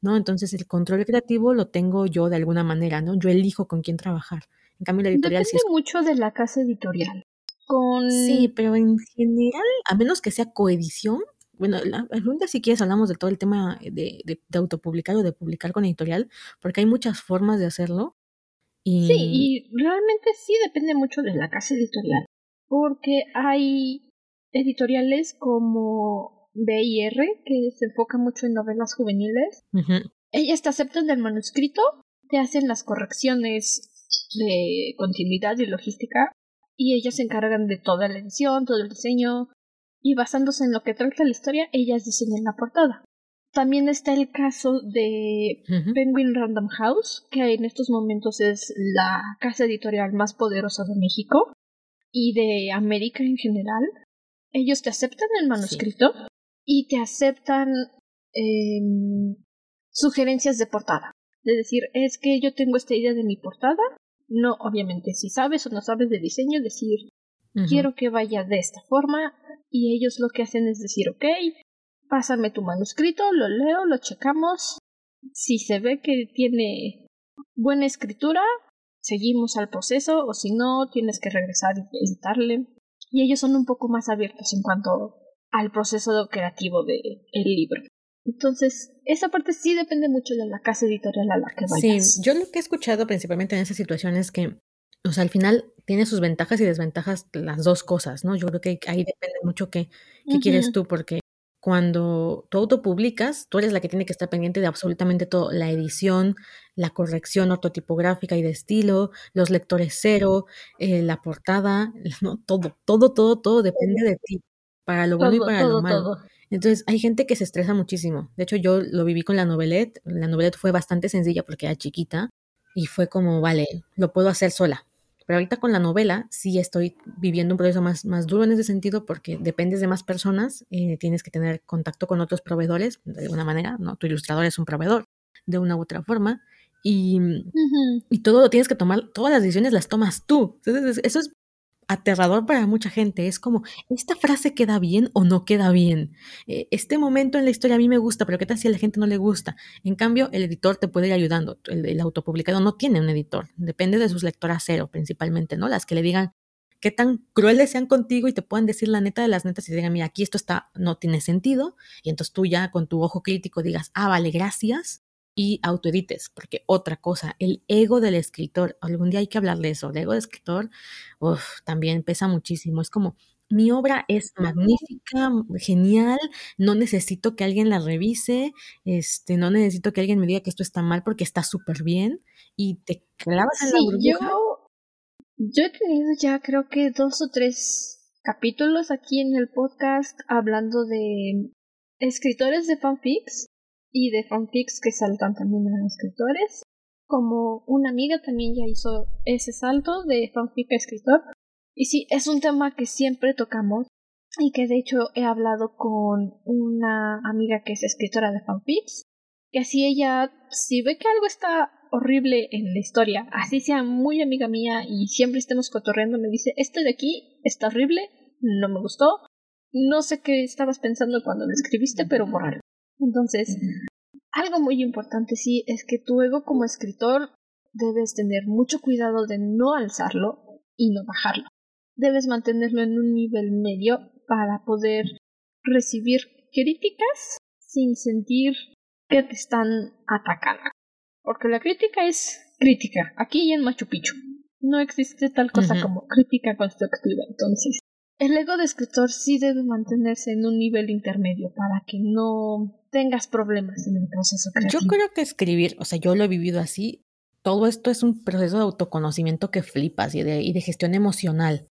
¿No? Entonces el control creativo lo tengo yo de alguna manera, ¿no? Yo elijo con quién trabajar. En cambio la editorial Depende sí es... mucho de la casa editorial. Con... Sí, pero en general, a menos que sea coedición, bueno, algún día si quieres hablamos de todo el tema de, de, autopublicar o de publicar con editorial, porque hay muchas formas de hacerlo. Y... Sí, y realmente sí depende mucho de la casa editorial, porque hay editoriales como BIR, que se enfoca mucho en novelas juveniles. Ellas te aceptan del manuscrito, te hacen las correcciones de continuidad y logística, y ellas se encargan de toda la edición, todo el diseño, y basándose en lo que trata la historia, ellas diseñan la portada. También está el caso de Penguin Random House, que en estos momentos es la casa editorial más poderosa de México y de América en general. Ellos te aceptan el manuscrito, y te aceptan em, sugerencias de portada. Es decir, es que yo tengo esta idea de mi portada. No, obviamente, si sabes o no sabes de diseño, decir, quiero que vaya de esta forma. Y ellos lo que hacen es decir, ok, pásame tu manuscrito, lo leo, lo checamos. Si se ve que tiene buena escritura, seguimos al proceso, o si no, tienes que regresar y editarle. Y ellos son un poco más abiertos en cuanto al proceso creativo del el libro. Entonces, esa parte sí depende mucho de la casa editorial a la que vayas. Sí, yo lo que he escuchado principalmente en esa situación es que, o sea, al final tiene sus ventajas y desventajas las dos cosas, ¿no? Yo creo que ahí depende mucho qué, qué quieres tú, porque cuando tú autopublicas, tú eres la que tiene que estar pendiente de absolutamente todo, la edición, la corrección ortotipográfica y de estilo, los lectores cero, eh, la portada, no, todo, todo, todo, todo depende de ti para lo bueno y para lo malo. Entonces, hay gente que se estresa muchísimo. De hecho, yo lo viví con la novelette. La novelette fue bastante sencilla porque era chiquita y fue como, vale, lo puedo hacer sola. Pero ahorita con la novela sí estoy viviendo un proceso más, más duro en ese sentido porque dependes de más personas, eh, tienes que tener contacto con otros proveedores de alguna manera, ¿no? Tu ilustrador es un proveedor de una u otra forma y, y todo lo tienes que tomar, todas las decisiones las tomas tú. Entonces, eso es aterrador para mucha gente. Es como, ¿esta frase queda bien o no queda bien? Eh, este momento en la historia a mí me gusta, pero ¿qué tal si a la gente no le gusta? En cambio, el editor te puede ir ayudando. El, autopublicado no tiene un editor, depende de sus lectoras cero principalmente, ¿no? Las que le digan qué tan crueles sean contigo y te puedan decir la neta de las netas y digan, mira, aquí esto está, no tiene sentido. Y entonces tú ya con tu ojo crítico digas, ah, vale, gracias y autoedites, porque otra cosa, el ego del escritor, algún día hay que hablar de eso, el ego del escritor también pesa muchísimo, es como, mi obra es magnífica, genial, no necesito que alguien la revise, este, no necesito que alguien me diga que esto está mal porque está súper bien y te clavas en la burbuja. Yo, yo he tenido ya creo que dos o tres capítulos aquí en el podcast hablando de escritores de fanfics y de fanfics que saltan también a escritores. Como una amiga también ya hizo ese salto de fanfic a escritor. Y sí, es un tema que siempre tocamos y que de hecho he hablado con una amiga que es escritora de fanfics. Y así ella, si ve que algo está horrible en la historia, así sea muy amiga mía y siempre estemos cotorreando, me dice, esto de aquí está horrible, no me gustó, no sé qué estabas pensando cuando lo escribiste, pero borrarlo. Entonces, algo muy importante sí es que tu ego como escritor debes tener mucho cuidado de no alzarlo y no bajarlo. Debes mantenerlo en un nivel medio para poder recibir críticas sin sentir que te están atacando. Porque la crítica es crítica, aquí y en Machu Picchu. No existe tal cosa como crítica constructiva. Entonces, el ego de escritor sí debe mantenerse en un nivel intermedio para que no tengas problemas en el proceso creativo. Yo creo que escribir, o sea, yo lo he vivido así, todo esto es un proceso de autoconocimiento que flipas y de, y de gestión emocional.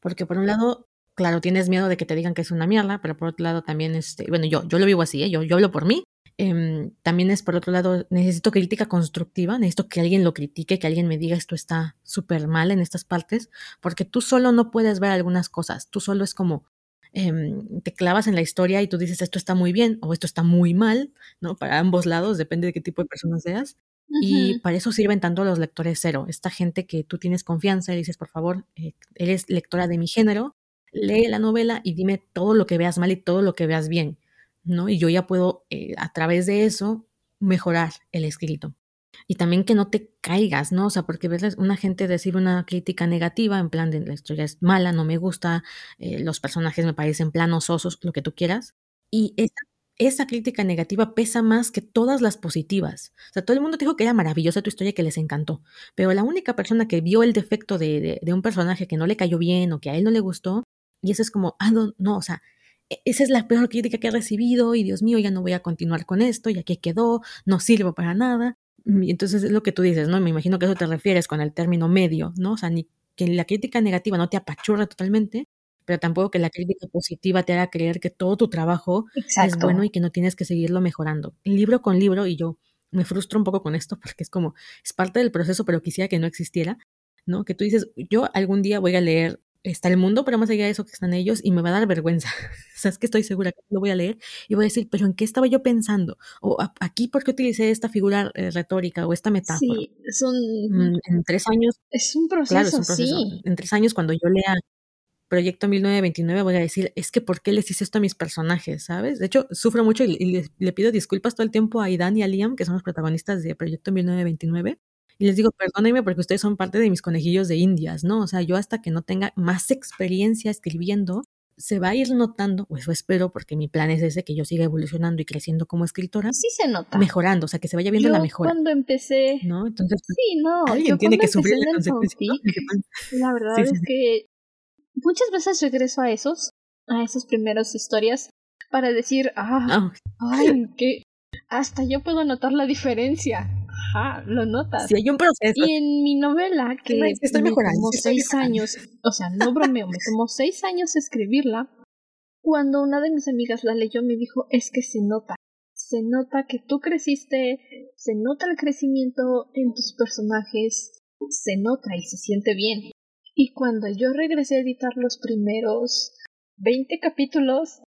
Porque por un lado, claro, tienes miedo de que te digan que es una mierda, pero por otro lado también, este, bueno, yo, yo lo vivo así, ¿eh? yo, yo hablo por mí. Em, también es por otro lado, necesito crítica constructiva, necesito que alguien lo critique, que alguien me diga esto está súper mal en estas partes, porque tú solo no puedes ver algunas cosas, tú solo es como, em, te clavas en la historia y tú dices esto está muy bien o esto está muy mal, ¿no? Para ambos lados, depende de qué tipo de persona seas. Y para eso sirven tanto los lectores cero, esta gente que tú tienes confianza y dices, por favor, eh, eres lectora de mi género, lee la novela y dime todo lo que veas mal y todo lo que veas bien, ¿no? Y yo ya puedo, eh, a través de eso, mejorar el escrito. Y también que no te caigas, ¿no? O sea, porque ves una gente decir una crítica negativa, en plan de la historia es mala, no me gusta, eh, los personajes me parecen planos, osos, lo que tú quieras. Y esa, crítica negativa pesa más que todas las positivas. O sea, todo el mundo dijo que era maravillosa tu historia, que les encantó. Pero la única persona que vio el defecto de, un personaje que no le cayó bien o que a él no le gustó, y eso es como, ah, no, no, o sea, esa es la peor crítica que he recibido y Dios mío, ya no voy a continuar con esto, ya que quedó, no sirvo para nada. Y entonces es lo que tú dices, ¿no? Me imagino que eso te refieres con el término medio, ¿no? O sea, ni que la crítica negativa no te apachurra totalmente, pero tampoco que la crítica positiva te haga creer que todo tu trabajo es bueno y que no tienes que seguirlo mejorando. Libro con libro, y yo me frustro un poco con esto porque es como, es parte del proceso, pero quisiera que no existiera, ¿no? Que tú dices, yo algún día voy a leer está el mundo, pero más allá de eso que están ellos y me va a dar vergüenza. o sea, es que estoy segura que lo voy a leer y voy a decir, pero ¿en qué estaba yo pensando? O aquí, ¿por qué utilicé esta figura eh, retórica o esta metáfora? Sí, son... Mm, en tres años... Es un proceso, Sí. En tres años, cuando yo lea Proyecto 1929, voy a decir, es que ¿por qué les hice esto a mis personajes? ¿Sabes? De hecho, sufro mucho y, le, pido disculpas todo el tiempo a Idan y a Liam, que son los protagonistas de Proyecto 1929, y les digo, perdónenme porque ustedes son parte de mis conejillos de indias, ¿no? O sea, yo hasta que no tenga más experiencia escribiendo, se va a ir notando, o eso espero, porque mi plan es ese, que yo siga evolucionando y creciendo como escritora. Sí se nota. Mejorando, o sea, que se vaya viendo la mejora. cuando empecé... ¿No? Entonces, sí, no. Alguien tiene que sufrir la consecuencia. La verdad es que muchas veces regreso a esos, a esas primeras historias, para decir, ah, ah. ay, que hasta yo puedo notar la diferencia. Ajá, lo notas. Sí, hay un proceso. Y en mi novela, que me tomó seis años, o sea, no bromeo, me tomó seis años escribirla, cuando una de mis amigas la leyó me dijo, es que se nota, se nota que tú creciste, se nota el crecimiento en tus personajes, se nota y se siente bien. Y cuando yo regresé a editar los primeros 20 capítulos,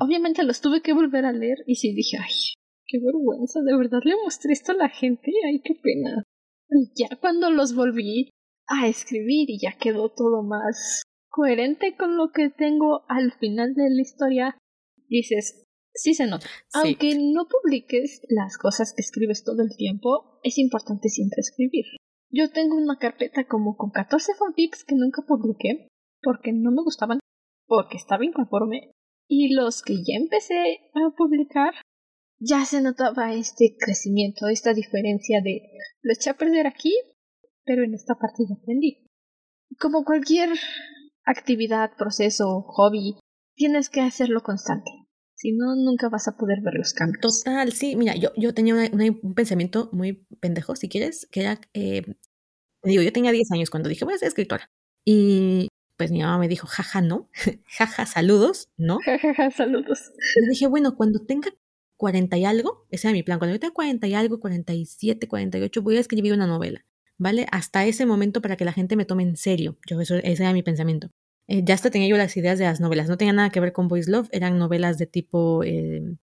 obviamente los tuve que volver a leer y sí dije, ay, qué vergüenza, de verdad le mostré esto a la gente, ay, qué pena. Y ya cuando los volví a escribir y ya quedó todo más coherente con lo que tengo al final de la historia, dices, sí se nota. Aunque no publiques las cosas que escribes todo el tiempo, es importante siempre escribir. Yo tengo una carpeta como con 14 fanfics que nunca publiqué porque no me gustaban, porque estaba inconforme. Y los que ya empecé a publicar ya se notaba este crecimiento, esta diferencia de lo eché a perder aquí, pero en esta parte ya aprendí. Como cualquier actividad, proceso, hobby, tienes que hacerlo constante. Si no, nunca vas a poder ver los cambios. Total, sí. Mira, yo, yo tenía un pensamiento muy pendejo, si quieres, que era, eh, digo, yo tenía 10 años cuando dije, voy a ser escritora. Y pues mi mamá me dijo, jaja, no, jaja, saludos, ¿no? Jajaja, saludos. Y dije, bueno, cuando tenga 40 y algo, ese era mi plan, cuando yo tenga 40 y algo, 47, 48, voy a escribir una novela, ¿vale? Hasta ese momento para que la gente me tome en serio. Yo, eso, ese era mi pensamiento. Eh, ya hasta tenía yo las ideas de las novelas, no tenía nada que ver con Boys Love, eran novelas de tipo eh,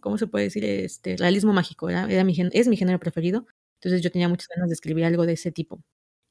¿cómo se puede decir? Este, realismo mágico, era, era mi, es mi género preferido. Entonces yo tenía muchas ganas de escribir algo de ese tipo.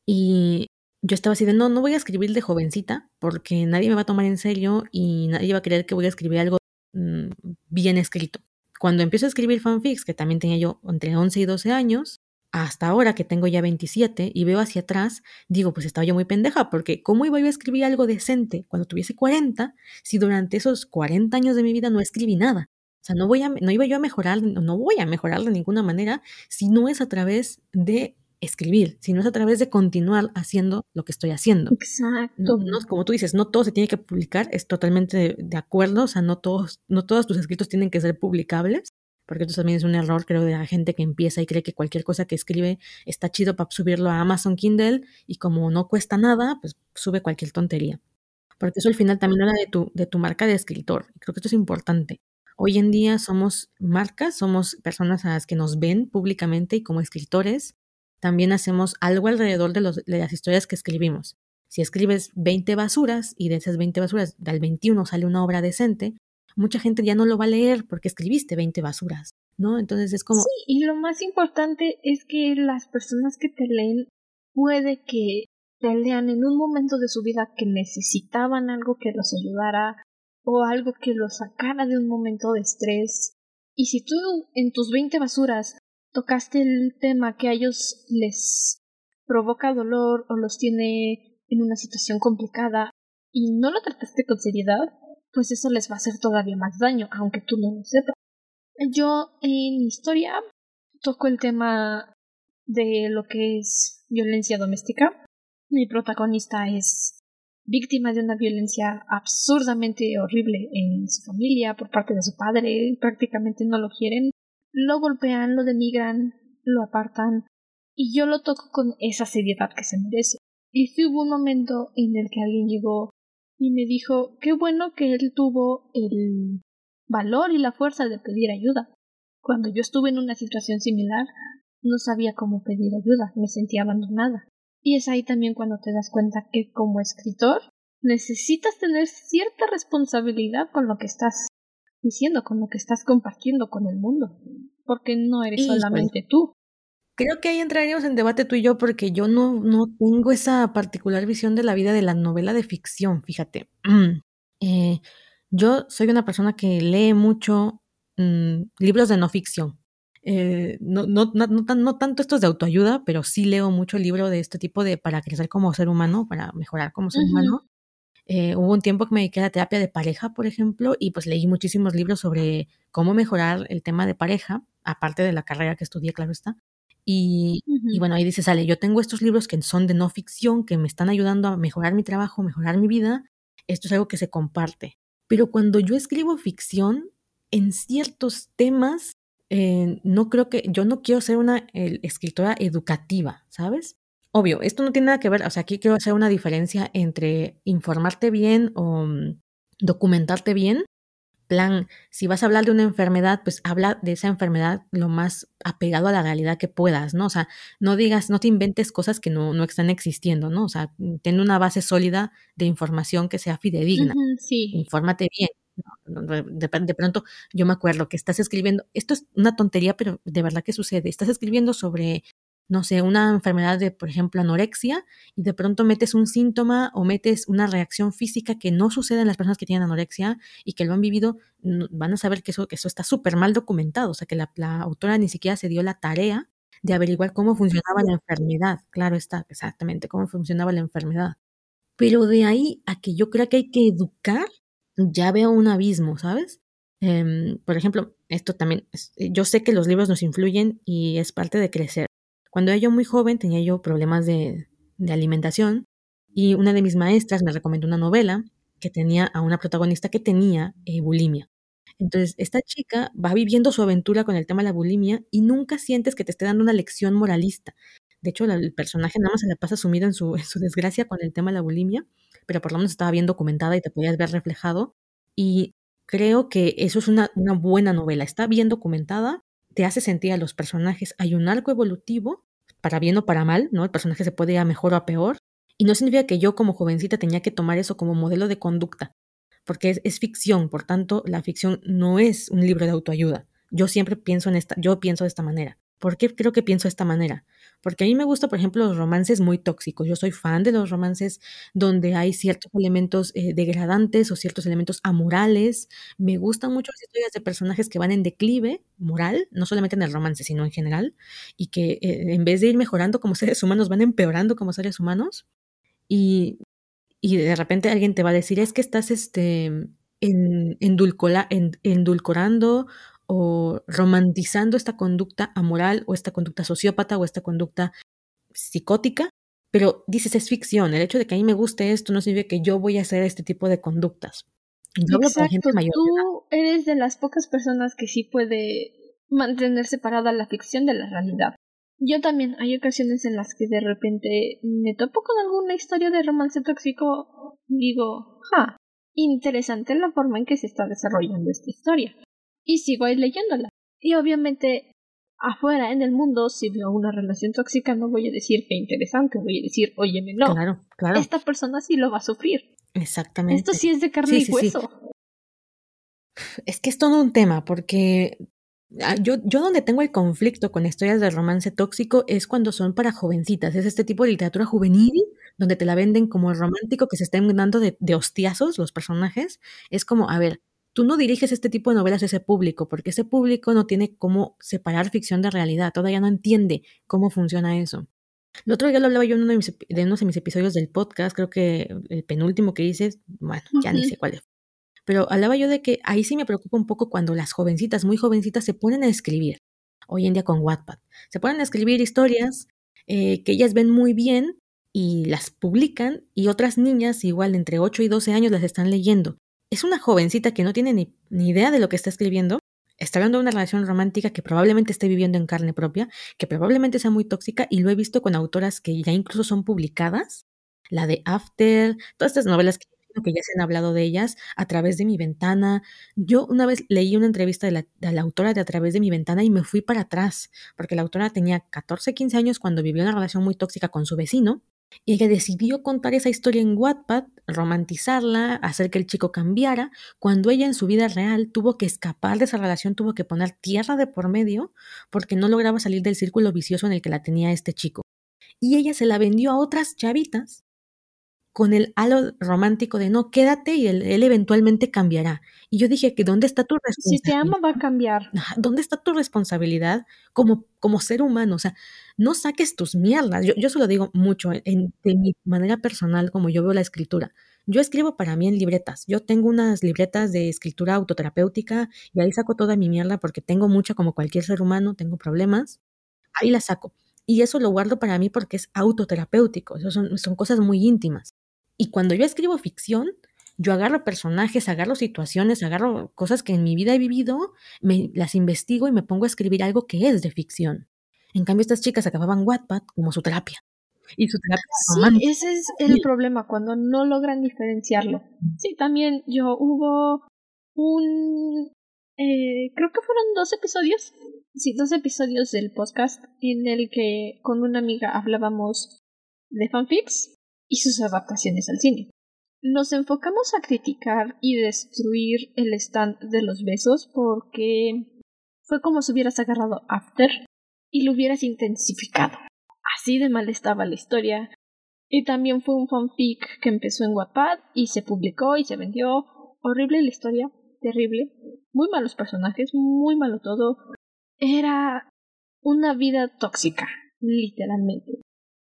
Y yo estaba así de, no, no voy a escribir de jovencita porque nadie me va a tomar en serio y nadie va a creer que voy a escribir algo mm, bien escrito. Cuando empiezo a escribir fanfics, que también tenía yo entre 11 y 12 años, hasta ahora que tengo ya 27 y veo hacia atrás, digo, pues estaba yo muy pendeja, porque ¿cómo iba yo a escribir algo decente cuando tuviese 40 si durante esos 40 años de mi vida no escribí nada? O sea, no, voy a, no iba yo a mejorar, no voy a mejorar de ninguna manera si no es a través de escribir, sino es a través de continuar haciendo lo que estoy haciendo. Exacto. como tú dices, no todo se tiene que publicar, es totalmente de acuerdo, o sea, no todos, no todos tus escritos tienen que ser publicables, porque esto también es un error, creo, de la gente que empieza y cree que cualquier cosa que escribe está chido para subirlo a Amazon Kindle y como no cuesta nada, pues sube cualquier tontería. Porque eso al final también habla de tu, de tu marca de escritor. Creo que esto es importante. Hoy en día somos marcas, somos personas a las que nos ven públicamente y como escritores también hacemos algo alrededor de, los, las historias que escribimos. Si escribes 20 basuras y de esas 20 basuras del 21 sale una obra decente, mucha gente ya no lo va a leer porque escribiste 20 basuras, ¿no? Entonces es como... Sí, y lo más importante es que las personas que te leen puede que te lean en un momento de su vida que necesitaban algo que los ayudara o algo que los sacara de un momento de estrés. Y si tú en tus 20 basuras tocaste el tema que a ellos les provoca dolor o los tiene en una situación complicada y no lo trataste con seriedad, pues eso les va a hacer todavía más daño, aunque tú no lo sepas. Yo en mi historia toco el tema de lo que es violencia doméstica. Mi protagonista es víctima de una violencia absurdamente horrible en su familia por parte de su padre, prácticamente no lo quieren, lo golpean, lo denigran, lo apartan, y yo lo toco con esa seriedad que se merece. Y hubo un momento en el que alguien llegó y me dijo qué bueno que él tuvo el valor y la fuerza de pedir ayuda. Cuando yo estuve en una situación similar, no sabía cómo pedir ayuda, me sentía abandonada. Y es ahí también cuando te das cuenta que como escritor necesitas tener cierta responsabilidad con lo que estás diciendo, con lo que estás compartiendo con el mundo, porque no eres solamente tú. Creo que ahí entraríamos en debate tú y yo porque yo no, no tengo esa particular visión de la vida de la novela de ficción, fíjate. Eh, yo soy una persona que lee mucho mm, libros de no ficción. Eh, no, no, no, no, tanto estos de autoayuda, pero sí leo mucho libro de este tipo de para crecer como ser humano, para mejorar como ser humano. Eh, hubo un tiempo que me dediqué a la terapia de pareja, por ejemplo, y pues leí muchísimos libros sobre cómo mejorar el tema de pareja, aparte de la carrera que estudié, claro está. Y, bueno, ahí dice, sale, yo tengo estos libros que son de no ficción, que me están ayudando a mejorar mi trabajo, mejorar mi vida. Esto es algo que se comparte. Pero cuando yo escribo ficción, en ciertos temas, eh, no creo que, yo no quiero ser una escritora educativa, ¿sabes? Obvio, esto no tiene nada que ver, o sea, aquí quiero hacer una diferencia entre informarte bien o mm, documentarte bien plan, si vas a hablar de una enfermedad, pues habla de esa enfermedad lo más apegado a la realidad que puedas, ¿no? O sea, no digas, no te inventes cosas que no, no están existiendo, ¿no? O sea, ten una base sólida de información que sea fidedigna. sí. Infórmate bien. De, de, pronto yo me acuerdo que estás escribiendo, esto es una tontería, pero de verdad que sucede, estás escribiendo sobre no sé, una enfermedad de, por ejemplo, anorexia, y de pronto metes un síntoma o metes una reacción física que no sucede en las personas que tienen anorexia y que lo han vivido, van a saber que eso, que eso está súper mal documentado, o sea, que la, autora ni siquiera se dio la tarea de averiguar cómo funcionaba la enfermedad. Claro está, exactamente, cómo funcionaba la enfermedad. Pero de ahí a que yo creo que hay que educar, ya veo un abismo, ¿sabes? Em, por ejemplo, esto también, yo sé que los libros nos influyen y es parte de crecer. Cuando era yo muy joven tenía yo problemas de, alimentación y una de mis maestras me recomendó una novela que tenía a una protagonista que tenía eh, bulimia. Entonces, esta chica va viviendo su aventura con el tema de la bulimia y nunca sientes que te esté dando una lección moralista. De hecho, el personaje nada más se la pasa sumido en su, desgracia con el tema de la bulimia, pero por lo menos estaba bien documentada y te podías ver reflejado. Y creo que eso es una, una buena novela. Está bien documentada, te hace sentir a los personajes. Hay un arco evolutivo, para bien o para mal, ¿no? El personaje se puede ir a mejor o a peor. Y no significa que yo como jovencita tenía que tomar eso como modelo de conducta. porque es, es, ficción, por tanto, la ficción no es un libro de autoayuda. Yo siempre pienso en esta, yo pienso de esta manera. ¿Por qué creo que pienso de esta manera? Porque a mí me gusta, por ejemplo, los romances muy tóxicos. Yo soy fan de los romances donde hay ciertos elementos eh, degradantes o ciertos elementos amorales. Me gustan mucho las historias de personajes que van en declive moral, no solamente en el romance, sino en general, y que eh, en vez de ir mejorando como seres humanos, van empeorando como seres humanos. Y, y de repente alguien te va a decir, es que estás este, en, endulcorando o romantizando esta conducta amoral o esta conducta sociópata o esta conducta psicótica, pero dices es ficción, el hecho de que a mí me guste esto no significa que yo voy a hacer este tipo de conductas. Exacto, tú eres de las pocas personas que sí puede mantener separada la ficción de la realidad. Yo también, hay ocasiones en las que de repente me topo con alguna historia de romance tóxico, digo, ja, interesante la forma en que se está desarrollando esta historia y sigo ahí leyéndola. Y obviamente afuera en el mundo, si veo una relación tóxica, no voy a decir que interesante, voy a decir, óyeme, no, claro, claro. esta persona sí lo va a sufrir. Exactamente. Esto sí es de carne y hueso. Es que es todo un tema, porque ah, yo, yo donde tengo el conflicto con historias de romance tóxico es cuando son para jovencitas, es este tipo de literatura juvenil donde te la venden como el romántico que se estén dando de, de hostiazos los personajes. Es como, a ver, tú no diriges este tipo de novelas a ese público, porque ese público no tiene cómo separar ficción de realidad, todavía no entiende cómo funciona eso. El otro día lo hablaba yo en uno de, mis, de unos de mis episodios del podcast, creo que el penúltimo que hice, bueno, ya ni sé cuál es. Pero hablaba yo de que ahí sí me preocupa un poco cuando las jovencitas, muy jovencitas, se ponen a escribir, hoy en día con Wattpad, se ponen a escribir historias eh, que ellas ven muy bien y las publican y otras niñas, igual entre 8 y 12 años, las están leyendo es una jovencita que no tiene ni, idea de lo que está escribiendo, está hablando de una relación romántica que probablemente esté viviendo en carne propia, que probablemente sea muy tóxica y lo he visto con autoras que ya incluso son publicadas, la de After, todas estas novelas que, ya se han hablado de ellas a través de mi ventana. Yo una vez leí una entrevista de la, de la, autora de A través de mi ventana y me fui para atrás, porque la autora tenía 14, 15 años cuando vivió una relación muy tóxica con su vecino y ella decidió contar esa historia en Wattpad, romantizarla, hacer que el chico cambiara, cuando ella en su vida real tuvo que escapar de esa relación, tuvo que poner tierra de por medio porque no lograba salir del círculo vicioso en el que la tenía este chico. Y ella se la vendió a otras chavitas con el halo romántico de no, quédate y él, eventualmente cambiará. Y yo dije que ¿dónde está tu responsabilidad? Si te ama va a cambiar. ¿Dónde está tu responsabilidad como, como ser humano? O sea, no saques tus mierdas. Yo, yo se lo digo mucho en, de mi manera personal, como yo veo la escritura. Yo escribo para mí en libretas. Yo tengo unas libretas de escritura autoterapéutica y ahí saco toda mi mierda porque tengo mucha como cualquier ser humano, tengo problemas. Ahí la saco. Y eso lo guardo para mí porque es autoterapéutico. Eso son, son cosas muy íntimas. Y cuando yo escribo ficción, yo agarro personajes, agarro situaciones, agarro cosas que en mi vida he vivido, me las investigo y me pongo a escribir algo que es de ficción. En cambio, estas chicas acababan Wattpad como su terapia. Y su terapia sí, ese es el problema, cuando no logran diferenciarlo. Sí, también yo hubo un... Eh, creo que fueron dos episodios, sí, dos episodios del podcast en el que con una amiga hablábamos de fanfics y sus adaptaciones al cine. Nos enfocamos a criticar y destruir el stand de los besos porque fue como si hubieras agarrado After y lo hubieras intensificado. Así de mal estaba la historia. Y también fue un fanfic que empezó en Wattpad y se publicó y se vendió. Horrible la historia, terrible. Muy malos personajes, muy malo todo. Era una vida tóxica, literalmente.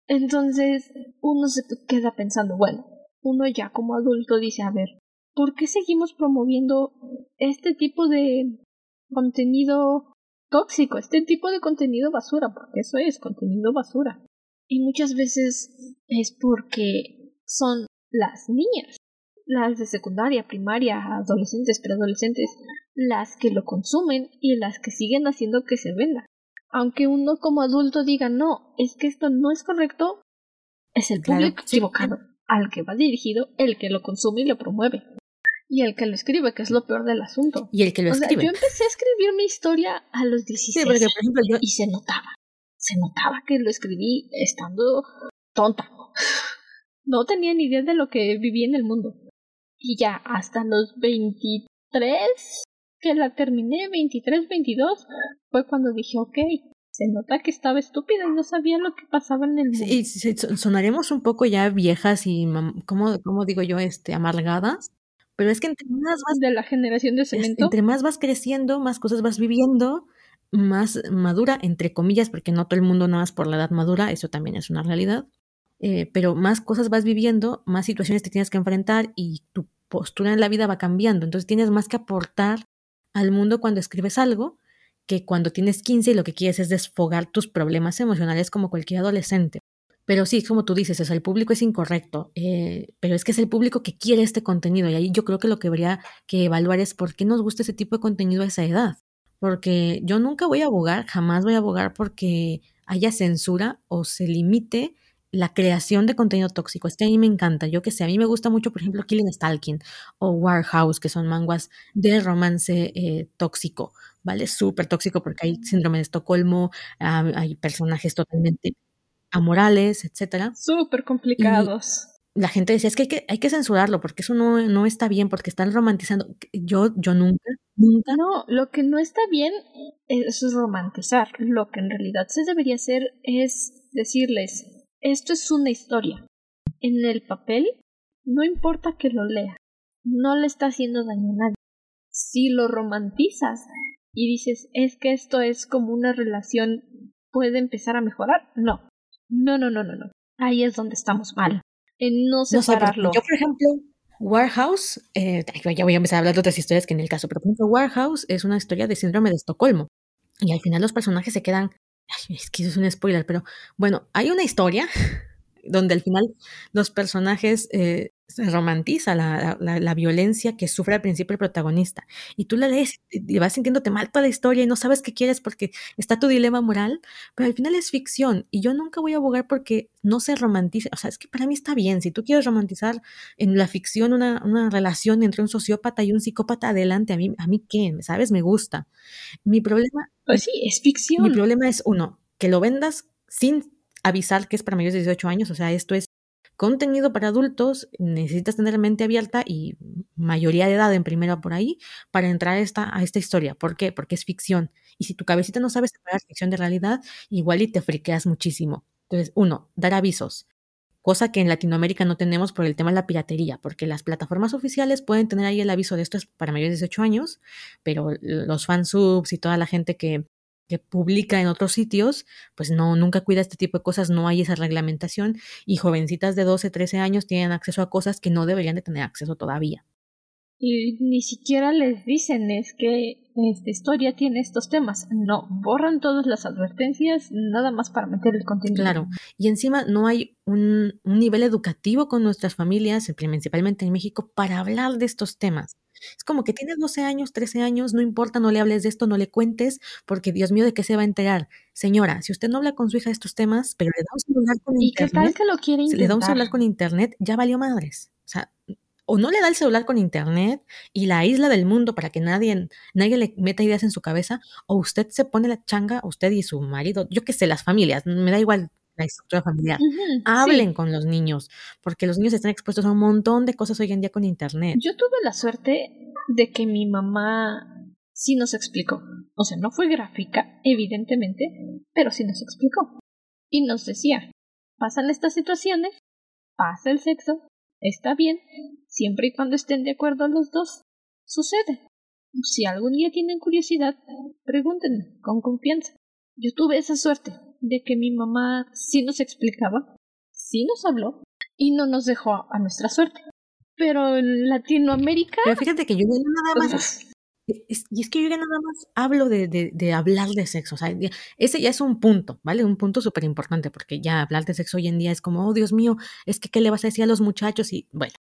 Entonces uno se queda pensando, bueno, uno ya como adulto dice, a ver, ¿por qué seguimos promoviendo este tipo de contenido tóxico, este tipo de contenido basura? Porque eso es contenido basura. Y muchas veces es porque son las niñas, las de secundaria, primaria, adolescentes, preadolescentes, las que lo consumen y las que siguen haciendo que se venda aunque uno como adulto diga no, es que esto no es correcto, es el público equivocado al que va dirigido, el que lo consume y lo promueve. Y el que lo escribe, que es lo peor del asunto. Y el que lo escribe. yo empecé a escribir mi historia a los 16 y se notaba. Se notaba que lo escribí estando tonta. No tenía ni idea de lo que vivía en el mundo. Y ya hasta los 23 que la terminé, 23, 22, fue cuando dije, ok, se nota que estaba estúpida y no sabía lo que pasaba en el mundo. Sí, sí, sonaremos un poco ya viejas y, ¿cómo, cómo digo yo? Este, amargadas. Pero es que entre más vas... De la generación de cemento. Entre más vas creciendo, más cosas vas viviendo, más madura, entre comillas, porque no todo el mundo nada más por la edad madura, eso también es una realidad. Eh, pero más cosas vas viviendo, más situaciones te tienes que enfrentar y tu postura en la vida va cambiando. Entonces tienes más que aportar al mundo cuando escribes algo que cuando tienes 15 y lo que quieres es desfogar tus problemas emocionales como cualquier adolescente. Pero sí, como tú dices, el público es incorrecto, eh, pero es que es el público que quiere este contenido y ahí yo creo que lo que habría que evaluar es por qué nos gusta ese tipo de contenido a esa edad. Porque yo nunca voy a abogar, jamás voy a abogar porque haya censura o se limite la creación de contenido tóxico. Es que a mí me encanta. Yo que sé, a mí me gusta mucho, por ejemplo, Killing Stalking o Warhouse, que son manguas de romance eh, tóxico, ¿vale? Súper tóxico porque hay síndrome de Estocolmo, hay personajes totalmente amorales, etcétera. Súper complicados. la gente decía, es que hay, que hay que censurarlo porque eso no, no está bien, porque están romantizando. Yo, yo nunca, nunca. No, lo que no está bien es romantizar. Lo que en realidad se debería hacer es decirles, esto es una historia. En el papel, no importa que lo lea, no le está haciendo daño a nadie. Si lo romantizas y dices, es que esto es como una relación, puede empezar a mejorar, no. No, no, no, no, no. Ahí es donde estamos mal. En no separarlo. yo, por ejemplo, Warhouse, eh, ya voy a empezar a hablar de otras historias que en el caso, pero por ejemplo, Warhouse es una historia de síndrome de Estocolmo. Y al final los personajes se quedan es que eso es un spoiler, pero bueno, hay una historia donde al final los personajes eh, se romantiza la, la, violencia que sufre al principio el protagonista. Y tú la lees y vas sintiéndote mal toda la historia y no sabes qué quieres porque está tu dilema moral, pero al final es ficción y yo nunca voy a abogar porque no se romantice. O sea, es que para mí está bien. Si tú quieres romantizar en la ficción una, una relación entre un sociópata y un psicópata, adelante. A mí, a mí qué, ¿sabes? Me gusta. Mi problema... Pues sí, es ficción. Mi problema es, uno, que lo vendas sin avisar que es para mayores de 18 años, o sea, esto es contenido para adultos, necesitas tener mente abierta y mayoría de edad en primera por ahí para entrar a esta, a esta historia. ¿Por qué? Porque es ficción. Y si tu cabecita no sabe separar ficción de realidad, igual y te friqueas muchísimo. Entonces, uno, dar avisos. Cosa que en Latinoamérica no tenemos por el tema de la piratería, porque las plataformas oficiales pueden tener ahí el aviso de esto es para mayores de 18 años, pero los fansubs y toda la gente que que publica en otros sitios, pues no, nunca cuida este tipo de cosas, no hay esa reglamentación y jovencitas de 12, 13 años tienen acceso a cosas que no deberían de tener acceso todavía. Y ni siquiera les dicen es que esta historia tiene estos temas. No, borran todas las advertencias nada más para meter el contenido. Claro, y encima no hay un, un nivel educativo con nuestras familias, principalmente en México, para hablar de estos temas. Es como que tienes 12 años, 13 años, no importa, no le hables de esto, no le cuentes, porque Dios mío, ¿de qué se va a enterar? Señora, si usted no habla con su hija de estos temas, pero le da un celular con internet, que lo quiere le da un celular con internet, ya valió madres. O sea, o no le da el celular con internet y la isla del mundo para que nadie, nadie le meta ideas en su cabeza, o usted se pone la changa, usted y su marido, yo qué sé, las familias, me da igual la estructura familiar. Hablen con los niños, porque los niños están expuestos a un montón de cosas hoy en día con Internet. Yo tuve la suerte de que mi mamá sí nos explicó. O sea, no fue gráfica, evidentemente, pero sí nos explicó. Y nos decía, pasan estas situaciones, pasa el sexo, está bien, siempre y cuando estén de acuerdo los dos, sucede. Si algún día tienen curiosidad, pregúntenme con confianza. Yo tuve esa suerte de que mi mamá sí nos explicaba, sí nos habló y no nos dejó a nuestra suerte. Pero en Latinoamérica. Pero fíjate que yo nada más. Pues, y es que yo ya nada más hablo de, de, de, hablar de sexo. O sea, ese ya es un punto, ¿vale? Un punto súper importante, porque ya hablar de sexo hoy en día es como, oh Dios mío, es que ¿qué le vas a decir a los muchachos? Y bueno.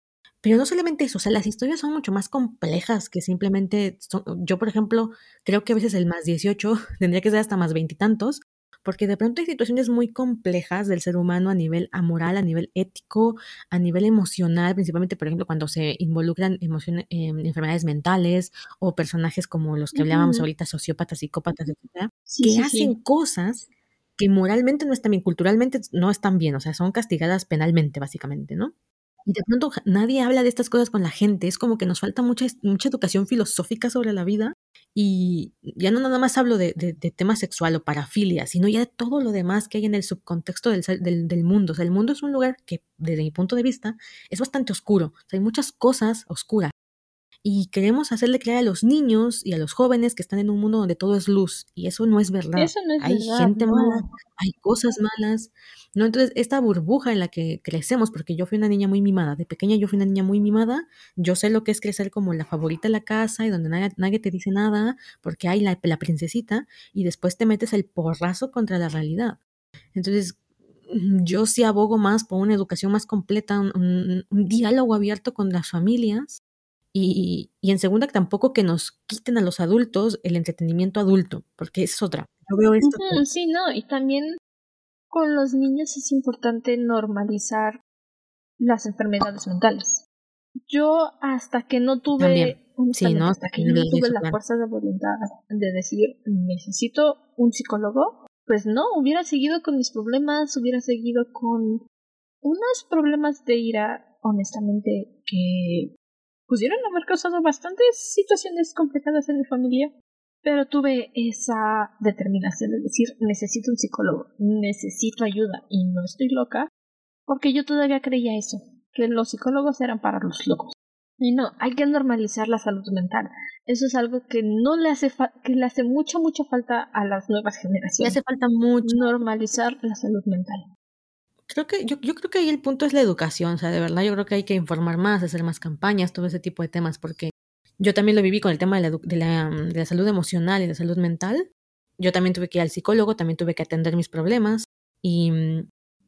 Pero no solamente eso, o sea, las historias son mucho más complejas que simplemente. Son, yo, por ejemplo, creo que a veces el más 18 tendría que ser hasta más veintitantos, porque de pronto hay situaciones muy complejas del ser humano a nivel amoral, a nivel ético, a nivel emocional, principalmente, por ejemplo, cuando se involucran emociones, em, enfermedades mentales o personajes como los que hablábamos ahorita, sociópatas, psicópatas, etcétera, que hacen cosas que moralmente no están bien, culturalmente no están bien, o sea, son castigadas penalmente, básicamente, ¿no? Y de pronto nadie habla de estas cosas con la gente, es como que nos falta mucha, mucha educación filosófica sobre la vida y ya no nada más hablo de, de, tema sexual o parafilia, sino ya de todo lo demás que hay en el subcontexto del, del, del, mundo. O sea, el mundo es un lugar que, desde mi punto de vista, es bastante oscuro. O sea, hay muchas cosas oscuras y queremos hacerle creer a los niños y a los jóvenes que están en un mundo donde todo es luz y eso no es verdad. Eso no es hay verdad, gente no. mala, hay cosas malas. No, entonces esta burbuja en la que crecemos, porque yo fui una niña muy mimada, de pequeña yo fui una niña muy mimada, yo sé lo que es crecer como la favorita de la casa y donde nadie, nadie te dice nada, porque hay la, la princesita y después te metes el porrazo contra la realidad. Entonces, yo sí abogo más por una educación más completa, un, un, un diálogo abierto con las familias y, y, en segunda, tampoco que nos quiten a los adultos el entretenimiento adulto, porque es otra. Yo veo esto. Uh -huh, sí, no, y también con los niños es importante normalizar las enfermedades mentales. Yo hasta que no tuve, también. Sí, ¿no? hasta que no tuve la fuerza de voluntad de decir necesito un psicólogo, pues no, hubiera seguido con mis problemas, hubiera seguido con unos problemas de ira, honestamente, que pudieron haber causado bastantes situaciones complicadas en mi familia, pero tuve esa determinación de decir necesito un psicólogo, necesito ayuda y no estoy loca, porque yo todavía creía eso, que los psicólogos eran para los locos. Y no, hay que normalizar la salud mental. Eso es algo que no le hace que le hace mucha mucha falta a las nuevas generaciones. Le hace falta mucho normalizar la salud mental creo que yo, yo creo que ahí el punto es la educación, o sea, de verdad yo creo que hay que informar más, hacer más campañas, todo ese tipo de temas, porque yo también lo viví con el tema de la, de la, de la salud emocional y de salud mental. Yo también tuve que ir al psicólogo, también tuve que atender mis problemas y,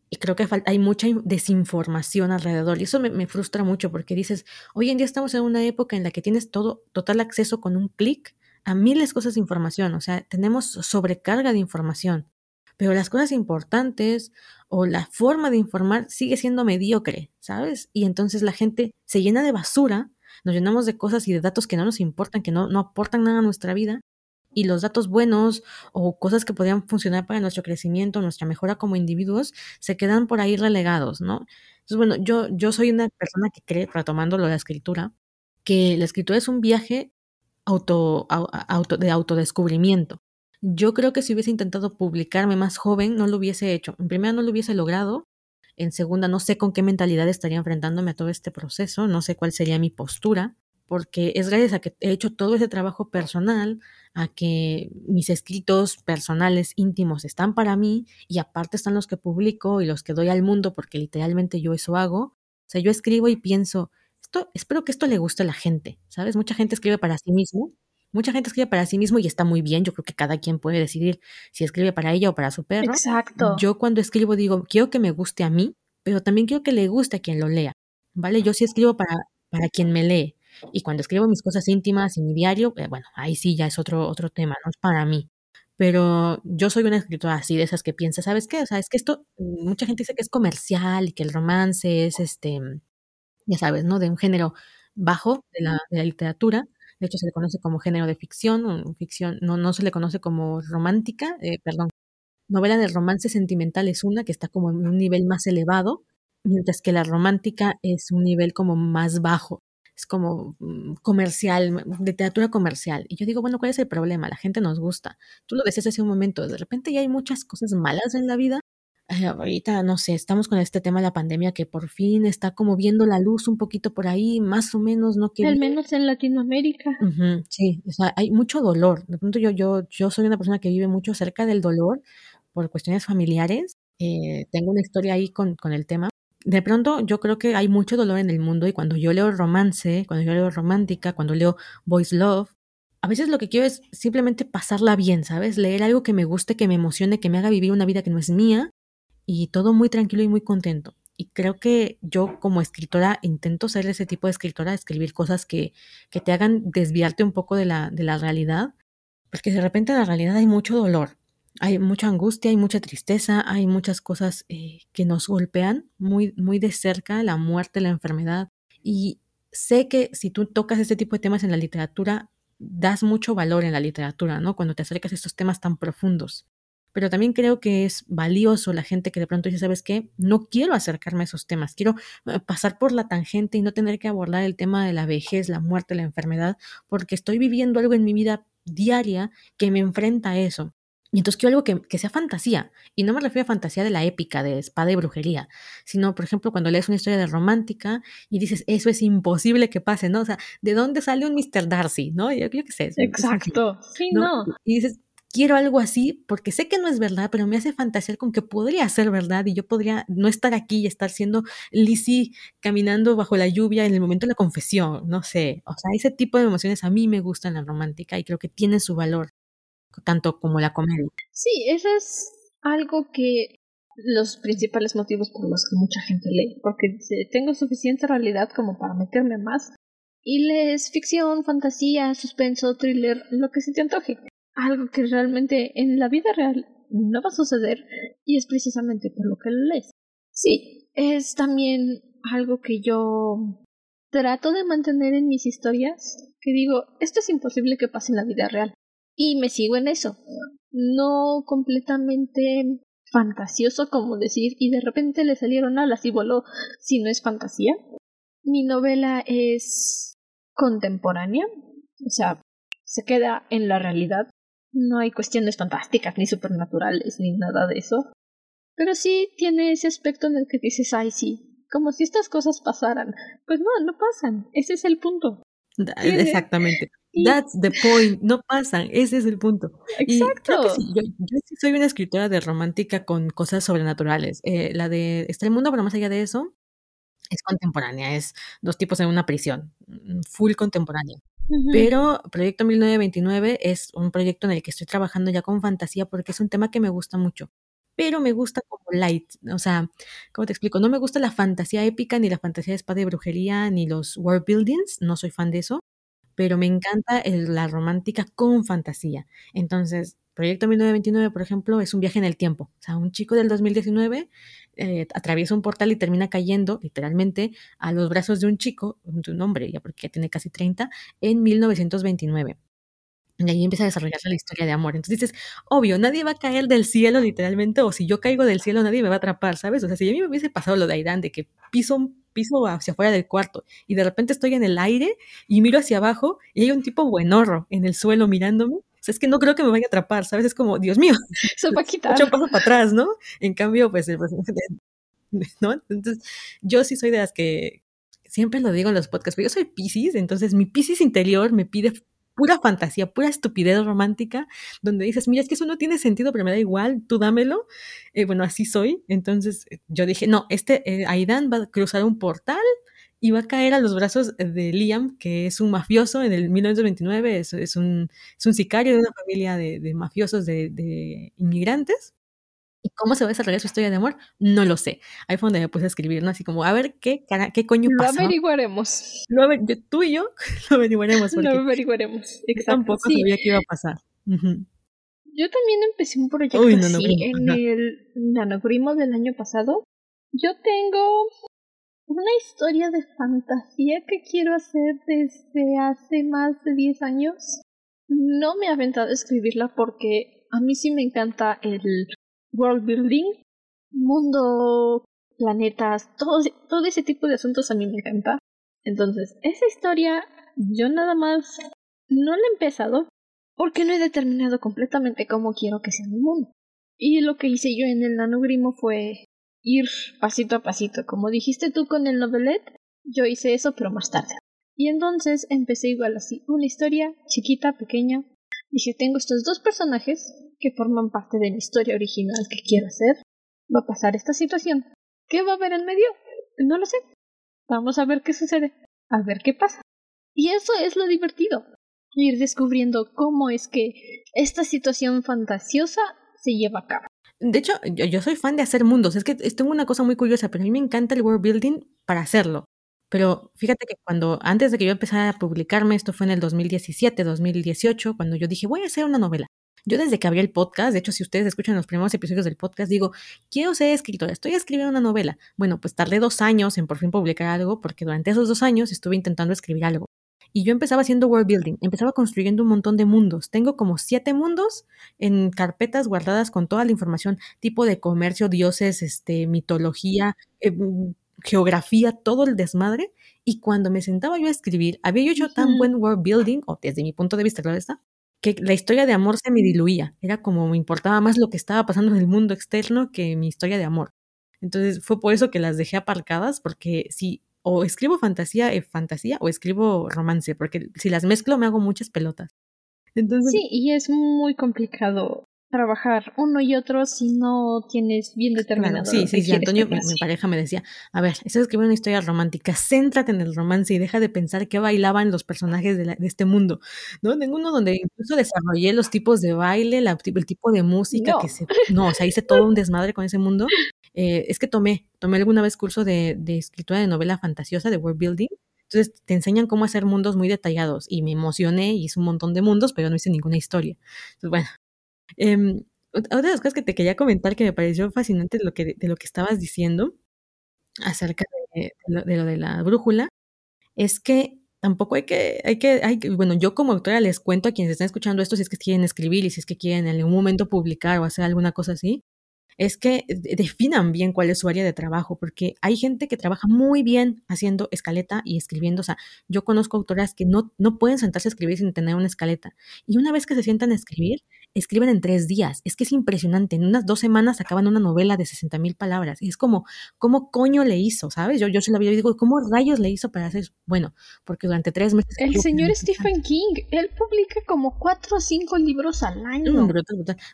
y creo que hay mucha desinformación alrededor y eso me, me, frustra mucho porque dices, hoy en día estamos en una época en la que tienes todo, total acceso con un clic a miles de cosas de información, o sea, tenemos sobrecarga de información pero las cosas importantes o la forma de informar sigue siendo mediocre, ¿sabes? Y entonces la gente se llena de basura, nos llenamos de cosas y de datos que no nos importan, que no, no aportan nada a nuestra vida, y los datos buenos o cosas que podrían funcionar para nuestro crecimiento, nuestra mejora como individuos, se quedan por ahí relegados, ¿no? Entonces, bueno, yo, yo soy una persona que cree, retomando lo de la escritura, que la escritura es un viaje auto, auto, de autodescubrimiento yo creo que si hubiese intentado publicarme más joven, no lo hubiese hecho. En primera, no lo hubiese logrado. En segunda, no sé con qué mentalidad estaría enfrentándome a todo este proceso. No sé cuál sería mi postura. Porque es gracias a que he hecho todo ese trabajo personal, a que mis escritos personales íntimos están para mí y aparte están los que publico y los que doy al mundo porque literalmente yo eso hago. O sea, yo escribo y pienso, esto, espero que esto le guste a la gente, ¿sabes? Mucha gente escribe para sí mismo Mucha gente escribe para sí mismo y está muy bien. Yo creo que cada quien puede decidir si escribe para ella o para su perro. Exacto. Yo cuando escribo digo, quiero que me guste a mí, pero también quiero que le guste a quien lo lea. ¿Vale? Yo sí escribo para, para quien me lee. Y cuando escribo mis cosas íntimas en mi diario, eh, bueno, ahí sí ya es otro, otro tema, no es para mí. Pero yo soy una escritora así, de esas que piensa, ¿sabes qué? O sea, es que esto, mucha gente dice que es comercial y que el romance es este, ya sabes, ¿no? De un género bajo de la, de la literatura de hecho se le conoce como género de ficción, ficción no, no se le conoce como romántica, eh, perdón. Novela de romance sentimental es una que está como en un nivel más elevado, mientras que la romántica es un nivel como más bajo, es como mm, comercial, literatura comercial. Y yo digo, bueno, ¿cuál es el problema? La gente nos gusta. Tú lo decías hace un momento, de repente ya hay muchas cosas malas en la vida ahorita, no sé, estamos con este tema de la pandemia que por fin está como viendo la luz un poquito por ahí, más o menos, ¿no? Que Al menos en Latinoamérica. Uh -huh, sí, o sea, hay mucho dolor. De pronto yo, yo, yo soy una persona que vive mucho cerca del dolor por cuestiones familiares. Eh, tengo una historia ahí con, con el tema. De pronto yo creo que hay mucho dolor en el mundo y cuando yo leo romance, cuando yo leo romántica, cuando leo voice love, a veces lo que quiero es simplemente pasarla bien, ¿sabes? Leer algo que me guste, que me emocione, que me haga vivir una vida que no es mía y todo muy tranquilo y muy contento. Y creo que yo como escritora intento ser ese tipo de escritora, escribir cosas que, que te hagan desviarte un poco de la, de la realidad, porque de repente en la realidad hay mucho dolor, hay mucha angustia, hay mucha tristeza, hay muchas cosas eh, que nos golpean muy, muy de cerca, la muerte, la enfermedad. Y sé que si tú tocas este tipo de temas en la literatura, das mucho valor en la literatura, ¿no? Cuando te acercas a estos temas tan profundos pero también creo que es valioso la gente que de pronto dice, ¿sabes qué? No quiero acercarme a esos temas, quiero eh, pasar por la tangente y no tener que abordar el tema de la vejez, la muerte, la enfermedad, porque estoy viviendo algo en mi vida diaria que me enfrenta a eso. Y entonces quiero algo que, que, sea fantasía. Y no me refiero a fantasía de la épica, de espada y brujería, sino, por ejemplo, cuando lees una historia de romántica y dices, eso es imposible que pase, ¿no? O sea, ¿de dónde sale un Mr. Darcy? ¿No? Yo, yo qué sé. Exacto. Sí, no. Y dices, quiero algo así porque sé que no es verdad, pero me hace fantasear con que podría ser verdad y yo podría no estar aquí y estar siendo Lizzie caminando bajo la lluvia en el momento de la confesión, no sé. O sea, ese tipo de emociones a mí me gustan la romántica y creo que tiene su valor tanto como la comedia. Sí, eso es algo que los principales motivos por los que mucha gente lee, porque tengo suficiente realidad como para meterme más y lees ficción, fantasía, suspenso, thriller, lo que se te antoje. Algo que realmente en la vida real no va a suceder y es precisamente por lo que lo lees. Sí, es también algo que yo trato de mantener en mis historias, que digo, esto es imposible que pase en la vida real. Y me sigo en eso. No completamente fantasioso como decir y de repente le salieron alas y voló si no es fantasía. Mi novela es contemporánea, o sea, se queda en la realidad. No hay cuestiones fantásticas ni supernaturales ni nada de eso. Pero sí tiene ese aspecto en el que dices, ay sí, como si estas cosas pasaran. Pues no, no pasan. Ese es el punto. Exactamente. That's the point. No pasan. Ese es el punto. Exacto. yo, sí soy una escritora de romántica con cosas sobrenaturales. Eh, la de Está el mundo, pero más allá de eso, es contemporánea. Es dos tipos en una prisión. Mm, full contemporánea. Pero Proyecto 1929 es un proyecto en el que estoy trabajando ya con fantasía porque es un tema que me gusta mucho pero me gusta como light, o sea, ¿cómo te explico? No me gusta la fantasía épica, ni la fantasía de espada y brujería, ni los world buildings, no soy fan de eso, pero me encanta la romántica con fantasía. Entonces, Proyecto 1929, por ejemplo, es un viaje en el tiempo. O sea, un chico del 2019 eh, atraviesa un portal y termina cayendo, literalmente, a los brazos de un chico, de un hombre, ya porque ya tiene casi 30, en 1929. Y ahí empieza a desarrollarse la historia de amor. Entonces dices, obvio, nadie va a caer del cielo literalmente, o si yo caigo del cielo, nadie me va a atrapar, ¿sabes? O sea, si a mí me hubiese pasado lo de Airán, de que piso, piso hacia afuera del cuarto y de repente estoy en el aire y miro hacia abajo y hay un tipo buenorro en el suelo mirándome, sea, es que no creo que me vaya a atrapar, ¿sabes? Es como, Dios mío. Ocho pasos para atrás, ¿no? En cambio, pues, ¿no? Entonces, yo sí soy de las que, siempre lo digo en los podcasts, pero yo soy Pisces, entonces mi Pisces interior me pide pura fantasía, pura estupidez romántica, donde dices, mira, es que eso no tiene sentido, pero me da igual, tú dámelo. Eh, bueno, así soy. Entonces eh, yo dije, no, este eh, Aidan va a cruzar un portal y va a caer a los brazos de Liam, que es un mafioso en el 1929, es, es, un, es un sicario de una familia de, mafiosos de inmigrantes. ¿Y cómo se va a desarrollar su historia de amor? No lo sé. Ahí fue donde me puse a escribir, ¿no? Así como, a ver, ¿qué, qué coño pasa? Lo averiguaremos. Lo tú y yo lo averiguaremos. Lo averiguaremos. Exacto. tampoco sabía qué iba a pasar. Yo también empecé un proyecto así en el nanoprimo del año pasado. Yo tengo una historia de fantasía que quiero hacer desde hace más de 10 años. No me he aventado a escribirla porque a mí sí me encanta el world building, mundo, planetas, todo, todo ese tipo de asuntos a mí me encanta. Entonces, esa historia yo nada más no la he empezado porque no he determinado completamente cómo quiero que sea mi mundo. Y lo que hice yo en el nanogrimo fue ir pasito a pasito. Como dijiste tú con el novelet, yo hice eso pero más tarde. Y entonces empecé igual así, una historia chiquita, pequeña. Dije, tengo estos dos personajes que forman parte de mi historia original que quiero hacer, va a pasar esta situación. ¿Qué va a haber en medio? No lo sé. Vamos a ver qué sucede, a ver qué pasa. Y eso es lo divertido, ir descubriendo cómo es que esta situación fantasiosa se lleva a cabo. De hecho, yo, soy fan de hacer mundos. Es que tengo una cosa muy curiosa, pero a mí me encanta el world building para hacerlo. Pero fíjate que cuando, antes de que yo empezara a publicarme, esto fue en el 2017, 2018, cuando yo dije, voy a hacer una novela. Yo desde que abrí el podcast, de hecho, si ustedes escuchan los primeros episodios del podcast, digo, quiero ser escritora, estoy escribiendo una novela. Bueno, pues tardé dos años en por fin publicar algo, porque durante esos dos años estuve intentando escribir algo. Y yo empezaba haciendo world building, empezaba construyendo un montón de mundos. Tengo como siete mundos en carpetas guardadas con toda la información, tipo de comercio, dioses, este, mitología, eh, mm, geografía, todo el desmadre. Y cuando me sentaba yo a escribir, había hecho tan buen world building, o desde mi punto de vista, claro está, que la historia de amor se me diluía. Era como me importaba más lo que estaba pasando en el mundo externo que mi historia de amor. Entonces fue por eso que las dejé aparcadas, porque si o escribo fantasía, eh, fantasía o escribo romance, porque si las mezclo me hago muchas pelotas. Entonces, sí, y es muy complicado trabajar uno y otro si no tienes bien determinado. sí, sí, sí. Antonio, mi, pareja, me decía, a ver, estás escribiendo una historia romántica, céntrate en el romance y deja de pensar qué bailaban los personajes de, este mundo. ¿No? Ninguno donde incluso desarrollé los tipos de baile, el tipo de música que se... No, o sea, hice todo un desmadre con ese mundo. Eh, es que tomé, tomé alguna vez curso de, de escritura de novela fantasiosa, de world building, entonces te enseñan cómo hacer mundos muy detallados y me emocioné y hice un montón de mundos, pero no hice ninguna historia. Entonces, bueno, Em, otra de las cosas que te quería comentar que me pareció fascinante de lo que, de lo que estabas diciendo acerca de, lo, de, la brújula es que tampoco hay que, hay que, hay bueno, yo como autora les cuento a quienes están escuchando esto si es que quieren escribir y si es que quieren en algún momento publicar o hacer alguna cosa así, es que definan bien cuál es su área de trabajo, porque hay gente que trabaja muy bien haciendo escaleta y escribiendo. O sea, yo conozco autoras que no, no pueden sentarse a escribir sin tener una escaleta. Y una vez que se sientan a escribir, escriben en tres días. Es que es impresionante. En unas dos semanas acaban una novela de 60 mil palabras. Y es como, ¿cómo coño le hizo? ¿Sabes? Yo, yo se la vi y digo, ¿cómo rayos le hizo para hacer? Bueno, porque durante tres meses. El señor Stephen King, él publica como cuatro o cinco libros al año.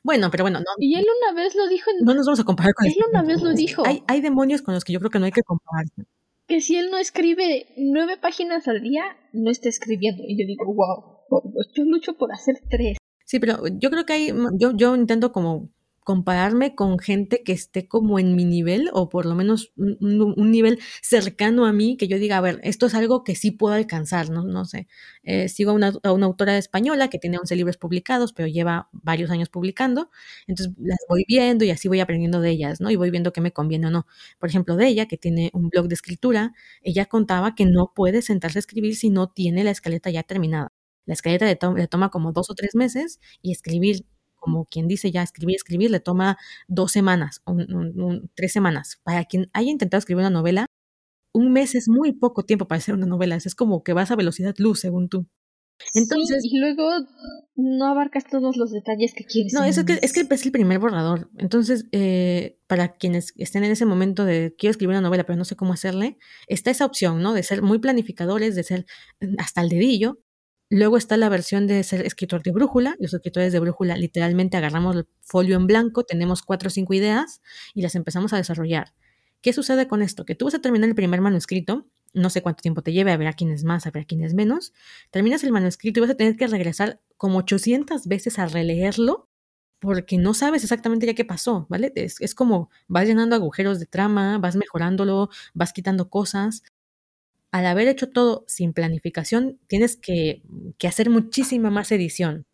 Bueno, pero bueno, no. Y él una vez lo dijo en. No nos vamos a comparar con Él una vez lo dijo. Hay, hay demonios con los que yo creo que no hay que compararse. Que si él no escribe nueve páginas al día, no está escribiendo. Y yo digo, wow, yo lucho por hacer tres. Sí, pero yo creo que hay, yo, yo intento como compararme con gente que esté como en mi nivel o por lo menos un, nivel cercano a mí, que yo diga, a ver, esto es algo que sí puedo alcanzar, no, no sé. Eh, sigo a una, una, autora española que tiene 11 libros publicados, pero lleva varios años publicando, entonces las voy viendo y así voy aprendiendo de ellas, ¿no? Y voy viendo qué me conviene o no. Por ejemplo, de ella, que tiene un blog de escritura, ella contaba que no puede sentarse a escribir si no tiene la escaleta ya terminada. La escaleta le, toma como dos o tres meses y escribir, como quien dice ya, escribir, escribir, le toma dos semanas, tres semanas. Para quien haya intentado escribir una novela, un mes es muy poco tiempo para hacer una novela. Es como que vas a velocidad luz, según tú. Entonces, y luego no abarcas todos los detalles que quieres. No, es que, es que es el primer borrador. Entonces, eh, para quienes estén en ese momento de quiero escribir una novela, pero no sé cómo hacerle, está esa opción, ¿no? De ser muy planificadores, de ser hasta el dedillo, Luego está la versión de ser escritor de brújula. Los escritores de brújula literalmente agarramos el folio en blanco, tenemos cuatro o cinco ideas y las empezamos a desarrollar. ¿Qué sucede con esto? Que tú vas a terminar el primer manuscrito, no sé cuánto tiempo te lleve, a ver a quién es más, a ver a quién es menos. Terminas el manuscrito y vas a tener que regresar como 800 veces a releerlo porque no sabes exactamente ya qué pasó, ¿vale? Es, es como vas llenando agujeros de trama, vas mejorándolo, vas quitando cosas al haber hecho todo sin planificación, tienes que, hacer muchísima más edición.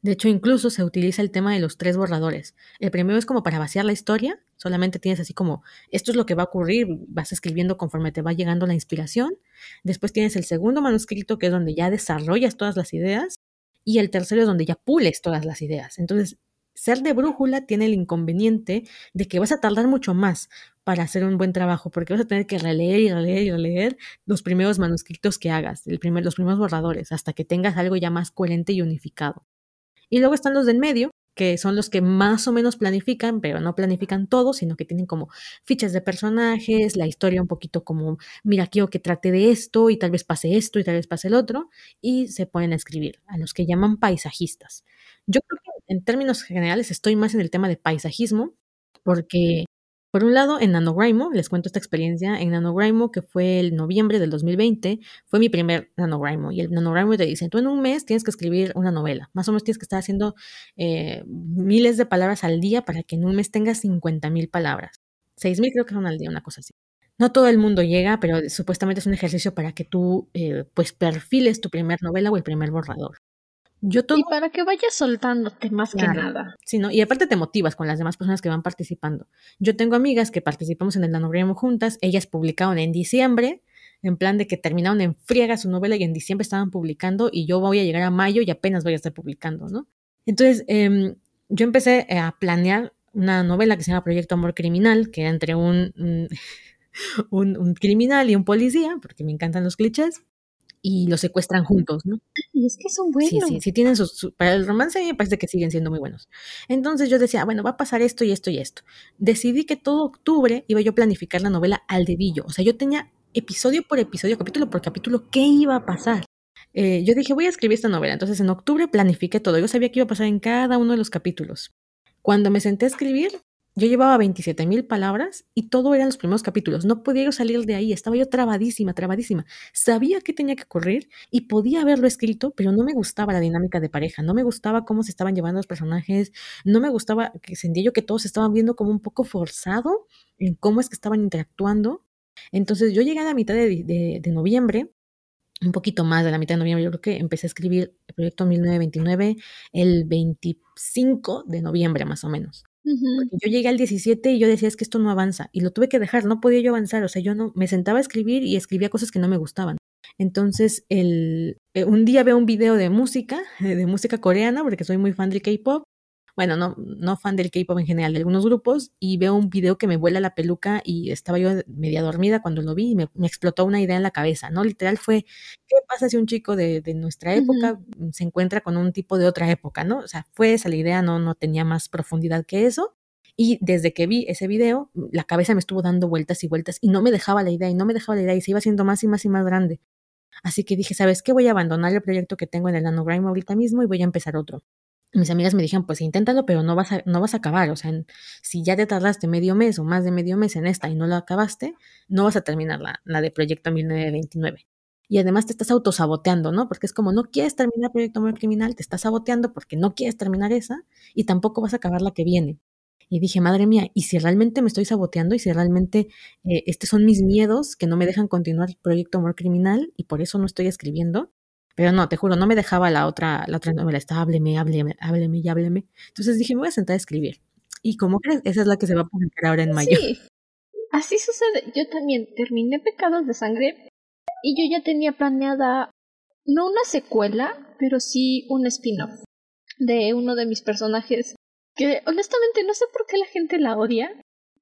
De hecho, incluso se utiliza el tema de los tres borradores. El primero es como para vaciar la historia, solamente tienes así como, esto es lo que va a ocurrir, vas escribiendo conforme te va llegando la inspiración. Después tienes el segundo manuscrito, que es donde ya desarrollas todas las ideas. Y el tercero es donde ya pules todas las ideas. Entonces, ser de brújula tiene el inconveniente de que vas a tardar mucho más para hacer un buen trabajo, porque vas a tener que releer y releer y releer los primeros manuscritos que hagas, el los primeros borradores, hasta que tengas algo ya más coherente y unificado. Y luego están los del medio, que son los que más o menos planifican, pero no planifican todo, sino que tienen como fichas de personajes, la historia un poquito como, mira, quiero que trate de esto y tal vez pase esto y tal vez pase el otro, y se pueden escribir, a los que llaman paisajistas. Yo creo que en términos generales estoy más en el tema de paisajismo, porque por un lado, en NaNoWriMo, les cuento esta experiencia, en NaNoWriMo, que fue el noviembre del 2020, fue mi primer NaNoWriMo, y el NaNoWriMo te dice, tú en un mes tienes que escribir una novela, más o menos tienes que estar haciendo eh, miles de palabras al día para que en un mes tengas 50 mil palabras. 6 mil creo que son al día, una cosa así. No todo el mundo llega, pero supuestamente es un ejercicio para que tú eh, pues perfiles tu primer novela o el primer borrador. Yo todo... Y para que vayas soltándote más que nada. Sí, ¿no? Y aparte te motivas con las demás personas que van participando. Yo tengo amigas que participamos en el NaNoWriMo juntas, ellas publicaron en diciembre, en plan de que terminaron en friega su novela y en diciembre estaban publicando y yo voy a llegar a mayo y apenas voy a estar publicando, ¿no? Entonces, em, yo empecé a planear una novela que se llama Proyecto Amor Criminal, que era entre un, un, un criminal y un policía, porque me encantan los clichés y los secuestran juntos, ¿no? Y es que son buenos. Sí, sí, sí tienen sus, para el romance me parece que siguen siendo muy buenos. Entonces yo decía, bueno, va a pasar esto y esto y esto. Decidí que todo octubre iba yo a planificar la novela al dedillo. O sea, yo tenía episodio por episodio, capítulo por capítulo, qué iba a pasar. Eh, yo dije, voy a escribir esta novela. Entonces en octubre planifiqué todo. Yo sabía qué iba a pasar en cada uno de los capítulos. Cuando me senté a escribir, yo llevaba 27 mil palabras y todo eran los primeros capítulos. No podía yo salir de ahí. Estaba yo trabadísima, trabadísima. Sabía que tenía que ocurrir y podía haberlo escrito, pero no me gustaba la dinámica de pareja. No me gustaba cómo se estaban llevando los personajes. No me gustaba que sentía yo que todos estaban viendo como un poco forzado en cómo es que estaban interactuando. Entonces yo llegué a la mitad de, de noviembre un poquito más de la mitad de noviembre, yo creo que empecé a escribir el proyecto 1929 el 25 de noviembre más o menos yo llegué al 17 y yo decía, es que esto no avanza. Y lo tuve que dejar, no podía yo avanzar. O sea, yo no, me sentaba a escribir y escribía cosas que no me gustaban. Entonces, el, eh, un día veo un video de música, de música coreana, porque soy muy fan del K-pop, bueno, no, no fan del K-pop en general, de algunos grupos, y veo un video que me vuela la peluca y estaba yo media dormida cuando lo vi y me, explotó una idea en la cabeza, ¿no? Literal fue, ¿qué pasa si un chico de, nuestra época se encuentra con un tipo de otra época, ¿no? O sea, fue esa la idea, no, no tenía más profundidad que eso. Y desde que vi ese video, la cabeza me estuvo dando vueltas y vueltas y no me dejaba la idea y no me dejaba la idea y se iba haciendo más y más y más grande. Así que dije, ¿sabes qué? Voy a abandonar el proyecto que tengo en el Nanogram ahorita mismo y voy a empezar otro mis amigas me dijeron, pues inténtalo, pero no vas a, no vas a acabar. O sea, si ya te tardaste medio mes o más de medio mes en esta y no la acabaste, no vas a terminar la, la de Proyecto 1929. Y además te estás autosaboteando, ¿no? Porque es como no quieres terminar Proyecto Amor Criminal, te estás saboteando porque no quieres terminar esa y tampoco vas a acabar la que viene. Y dije, madre mía, ¿y si realmente me estoy saboteando y si realmente eh, estos son mis miedos que no me dejan continuar Proyecto Amor Criminal y por eso no estoy escribiendo? Pero no, te juro, no me dejaba la otra, la otra novela, estaba hábleme, hábleme, hábleme y hábleme. Entonces dije, me voy a sentar a escribir. Y como crees, esa es la que se va a publicar ahora en mayo. Sí, así sucede. Yo también terminé Pecados de Sangre y yo ya tenía planeada, no una secuela, pero sí un spin-off de uno de mis personajes que honestamente no sé por qué la gente la odia.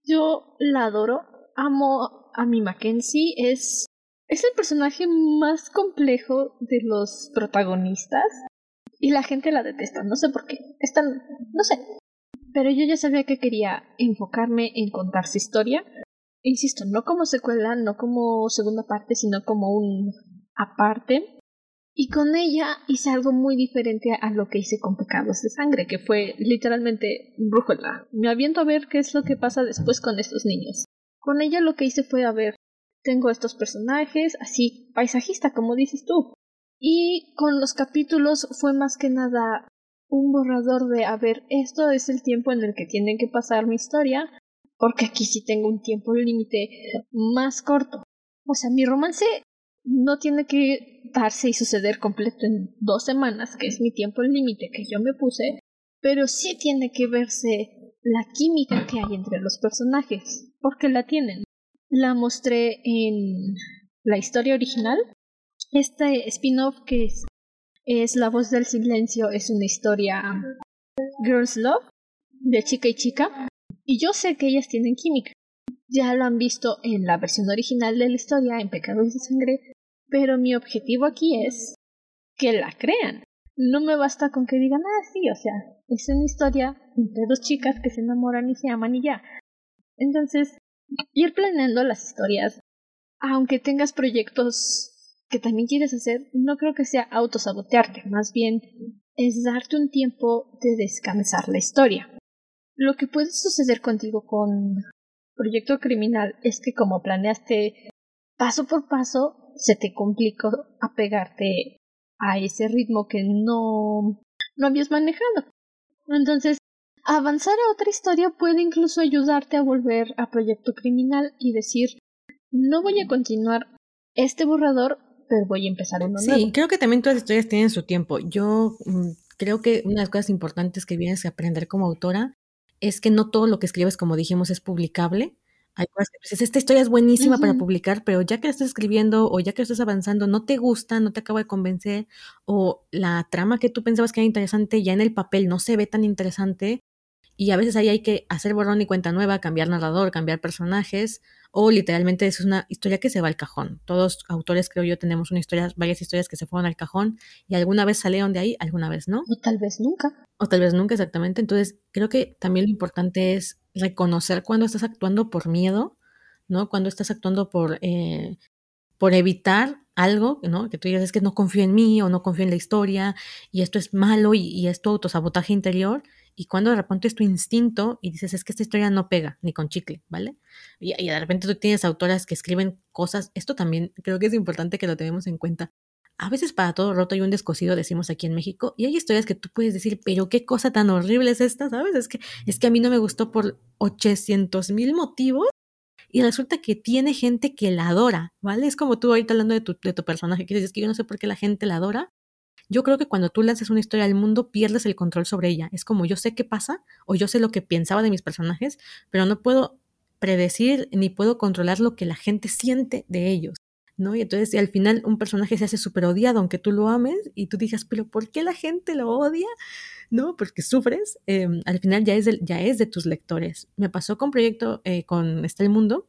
Yo la adoro, amo a mi Mackenzie, es es el personaje más complejo de los protagonistas y la gente la detesta, no sé por qué. Están, no sé. Pero yo ya sabía que quería enfocarme en contar su historia. Insisto, no como secuela, no como segunda parte, sino como un aparte. Y con ella hice algo muy diferente a lo que hice con Pecados de Sangre, que fue literalmente brújula. Me aviento a ver qué es lo que pasa después con estos niños. Con ella lo que hice fue a ver tengo estos personajes, así paisajista, como dices tú. Y con los capítulos fue más que nada un borrador de, a ver, esto es el tiempo en el que tienen que pasar mi historia, porque aquí sí tengo un tiempo límite más corto. O sea, mi romance no tiene que darse y suceder completo en dos semanas, que es mi tiempo límite que yo me puse, pero sí tiene que verse la química que hay entre los personajes, porque la tienen la mostré en la historia original. Este spin-off que es, es La voz del silencio es una historia Girls Love de chica y chica. Y yo sé que ellas tienen química. Ya lo han visto en la versión original de la historia, en Pecados de Sangre. Pero mi objetivo aquí es que la crean. No me basta con que digan, ah, sí, o sea, es una historia entre dos chicas que se enamoran y se aman y ya. Entonces, ir planeando las historias, aunque tengas proyectos que también quieres hacer, no creo que sea autosabotearte, más bien es darte un tiempo de descansar la historia. Lo que puede suceder contigo con proyecto criminal es que como planeaste paso por paso, se te complicó apegarte a ese ritmo que no, no habías manejado. Entonces, Avanzar a otra historia puede incluso ayudarte a volver a Proyecto Criminal y decir, no voy a continuar este borrador, pero voy a empezar uno nuevo. Sí, creo que también todas las historias tienen su tiempo. Yo mm, creo que una de las cosas importantes que vienes a aprender como autora es que no todo lo que escribes, como dijimos, es publicable. Hay cosas que dices, esta historia es buenísima para publicar, pero ya que la estás escribiendo o ya que estás avanzando, no te gusta, no te acaba de convencer, o la trama que tú pensabas que era interesante ya en el papel no se ve tan interesante, y a veces ahí hay que hacer borrón y cuenta nueva, cambiar narrador, cambiar personajes, o literalmente es una historia que se va al cajón. Todos autores, creo yo, tenemos una historia, varias historias que se fueron al cajón y alguna vez salieron de ahí, alguna vez no. O tal vez nunca. O tal vez nunca, exactamente. Entonces, creo que también lo importante es reconocer cuando estás actuando por miedo, ¿no? Cuando estás actuando por, eh, por evitar algo, ¿no? Que tú digas, es que no confío en mí o no confío en la historia y esto es malo y, y es tu autosabotaje interior y cuando de repente es tu instinto y dices, es que esta historia no pega ni con chicle, ¿vale? Y, de repente tú tienes autoras que escriben cosas, esto también creo que es importante que lo tenemos en cuenta. A veces para todo roto hay un descosido, decimos aquí en México, y hay historias que tú puedes decir, pero qué cosa tan horrible es esta, ¿sabes? Es que, es que a mí no me gustó por 800 mil motivos y resulta que tiene gente que la adora, ¿vale? Es como tú ahorita hablando de tu, de tu personaje, que dices que yo no sé por qué la gente la adora, yo creo que cuando tú lanzas una historia al mundo pierdes el control sobre ella. Es como yo sé qué pasa o yo sé lo que pensaba de mis personajes, pero no puedo predecir ni puedo controlar lo que la gente siente de ellos. ¿no? Y entonces al final un personaje se hace súper odiado aunque tú lo ames y tú digas, pero ¿por qué la gente lo odia? ¿No? Porque sufres. Em, al final ya es, de, ya es de tus lectores. Me pasó con Proyecto, eh, con Está el Mundo,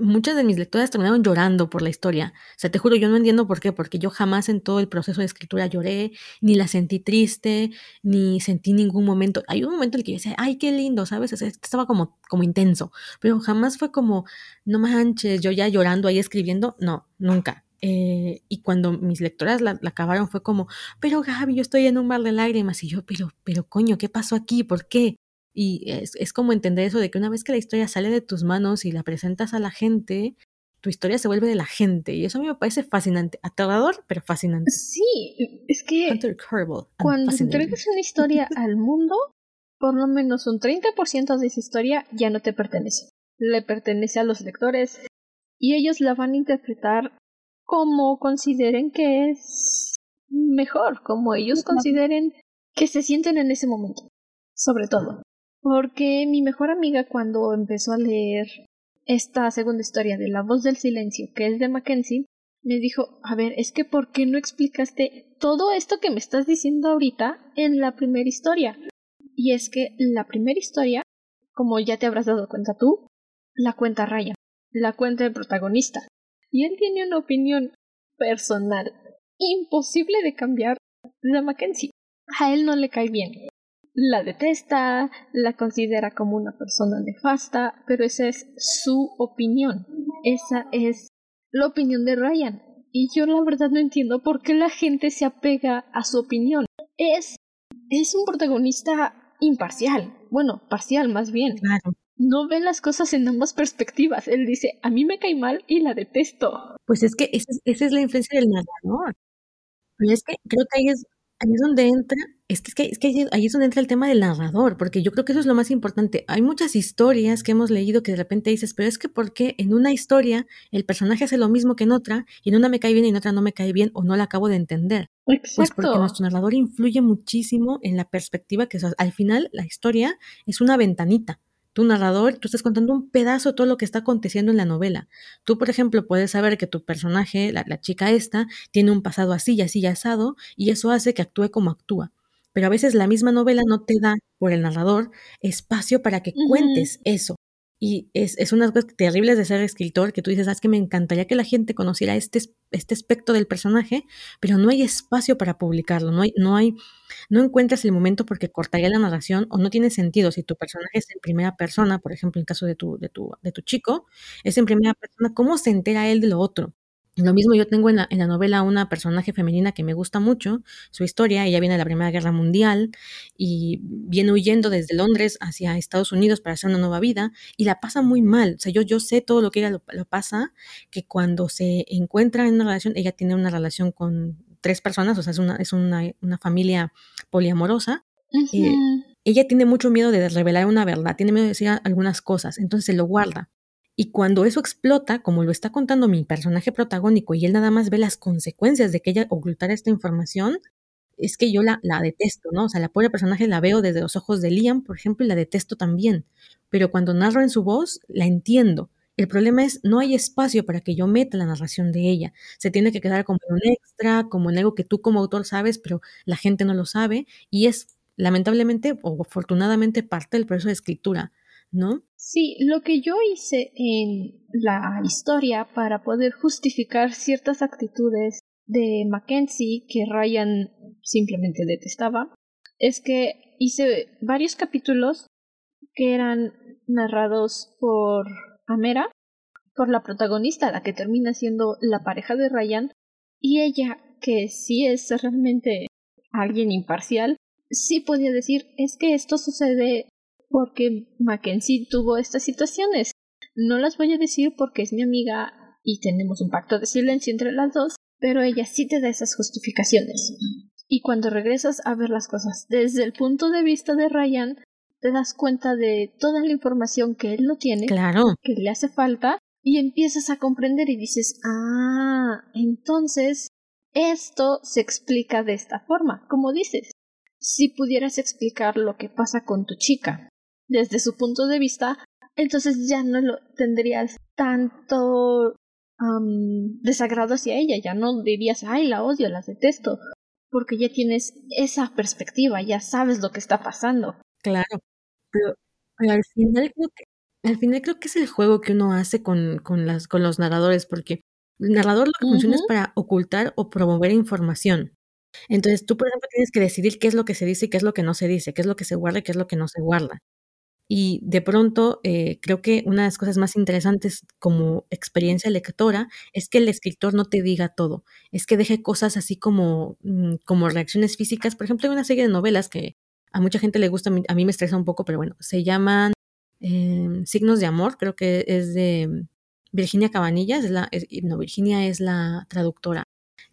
muchas de mis lectoras terminaron llorando por la historia. O sea, te juro, yo no entiendo por qué, porque yo jamás en todo el proceso de escritura lloré, ni la sentí triste, ni sentí ningún momento. Hay un momento en el que yo decía, ay, qué lindo, ¿sabes? estaba como, como intenso, pero jamás fue como, no manches, yo ya llorando ahí escribiendo. No, nunca. Eh, y cuando mis lectoras la, acabaron fue como, pero Gaby, yo estoy en un mar de lágrimas. Y yo, pero, pero coño, ¿qué pasó aquí? ¿Por qué? Y es, es, como entender eso de que una vez que la historia sale de tus manos y la presentas a la gente, tu historia se vuelve de la gente. Y eso a mí me parece fascinante, aterrador, pero fascinante. Sí, es que cuando entregas una historia al mundo, por lo menos un 30% de esa historia ya no te pertenece. Le pertenece a los lectores y ellos la van a interpretar como consideren que es mejor, como ellos consideren que se sienten en ese momento, sobre todo. Porque mi mejor amiga cuando empezó a leer esta segunda historia de La voz del silencio, que es de Mackenzie, me dijo, a ver, es que ¿por qué no explicaste todo esto que me estás diciendo ahorita en la primera historia? Y es que la primera historia, como ya te habrás dado cuenta tú, la cuenta Ryan, la cuenta el protagonista. Y él tiene una opinión personal imposible de cambiar de Mackenzie. A él no le cae bien la detesta, la considera como una persona nefasta, pero esa es su opinión. Esa es la opinión de Ryan. Y yo la verdad no entiendo por qué la gente se apega a su opinión. Es es un protagonista imparcial. Bueno, parcial más bien. Claro. No ve las cosas en ambas perspectivas. Él dice, a mí me cae mal y la detesto. Pues es que esa es, esa es la influencia del narrador. Pero es que creo que ahí es, ahí es donde entra es que, es que, ahí es donde entra el tema del narrador, porque yo creo que eso es lo más importante. Hay muchas historias que hemos leído que de repente dices, pero es que ¿por qué en una historia el personaje hace lo mismo que en otra y en una me cae bien y en otra no me cae bien o no la acabo de entender? Exacto. Pues porque nuestro narrador influye muchísimo en la perspectiva que al final la historia es una ventanita tu narrador, tú estás contando un pedazo de todo lo que está aconteciendo en la novela. Tú, por ejemplo, puedes saber que tu personaje, la, la chica esta, tiene un pasado así y así y asado, y eso hace que actúe como actúa pero a veces la misma novela no te da, por el narrador, espacio para que cuentes eso. Y es, es una de las cosas terribles de ser escritor, que tú dices, ah, es que me encantaría que la gente conociera este, este aspecto del personaje, pero no hay espacio para publicarlo, no hay, no hay, no encuentras el momento porque cortaría la narración o no tiene sentido. Si tu personaje es en primera persona, por ejemplo, en caso de tu, de tu, de tu chico, es en primera persona, ¿cómo se entera él de lo otro? Lo mismo yo tengo en la, en la, novela una personaje femenina que me gusta mucho, su historia, ella viene de la Primera Guerra Mundial y viene huyendo desde Londres hacia Estados Unidos para hacer una nueva vida y la pasa muy mal. O sea, yo, yo sé todo lo que ella lo, pasa, que cuando se encuentra en una relación, ella tiene una relación con tres personas, o sea, es una, es una, una familia poliamorosa. Eh, ella tiene mucho miedo de revelar una verdad, tiene miedo de decir algunas cosas, entonces se lo guarda. Y cuando eso explota, como lo está contando mi personaje protagónico y él nada más ve las consecuencias de que ella ocultara esta información, es que yo la, la detesto, ¿no? O sea, la pobre personaje la veo desde los ojos de Liam, por ejemplo, y la detesto también. Pero cuando narro en su voz, la entiendo. El problema es, no hay espacio para que yo meta la narración de ella. Se tiene que quedar como un extra, como en algo que tú como autor sabes, pero la gente no lo sabe. Y es lamentablemente o afortunadamente parte del proceso de escritura, ¿no? Sí, lo que yo hice en la historia para poder justificar ciertas actitudes de Mackenzie que Ryan simplemente detestaba es que hice varios capítulos que eran narrados por Amera, por la protagonista, la que termina siendo la pareja de Ryan, y ella, que sí es realmente alguien imparcial, sí podía decir es que esto sucede porque Mackenzie tuvo estas situaciones. No las voy a decir porque es mi amiga y tenemos un pacto de silencio entre las dos, pero ella sí te da esas justificaciones. Y cuando regresas a ver las cosas desde el punto de vista de Ryan, te das cuenta de toda la información que él no tiene, claro. que le hace falta, y empiezas a comprender y dices, ah, entonces esto se explica de esta forma, como dices. Si pudieras explicar lo que pasa con tu chica desde su punto de vista, entonces ya no lo tendrías tanto desagrado hacia ella, ya no dirías, ay, la odio, la detesto, porque ya tienes esa perspectiva, ya sabes lo que está pasando. Claro, pero, al final creo que al final creo que es el juego que uno hace con, con, las, con los narradores, porque el narrador lo que funciona es para ocultar o promover información. Entonces tú, por ejemplo, tienes que decidir qué es lo que se dice y qué es lo que no se dice, qué es lo que se guarda y qué es lo que no se guarda. Y de pronto, eh, creo que una de las cosas más interesantes como experiencia lectora es que el escritor no te diga todo, es que deje cosas así como, mm, como reacciones físicas. Por ejemplo, hay una serie de novelas que a mucha gente le gusta, a mí me estresa un poco, pero bueno, se llaman em, Signos de Amor, creo que es de Virginia Cabanillas, es la, no, Virginia es la traductora.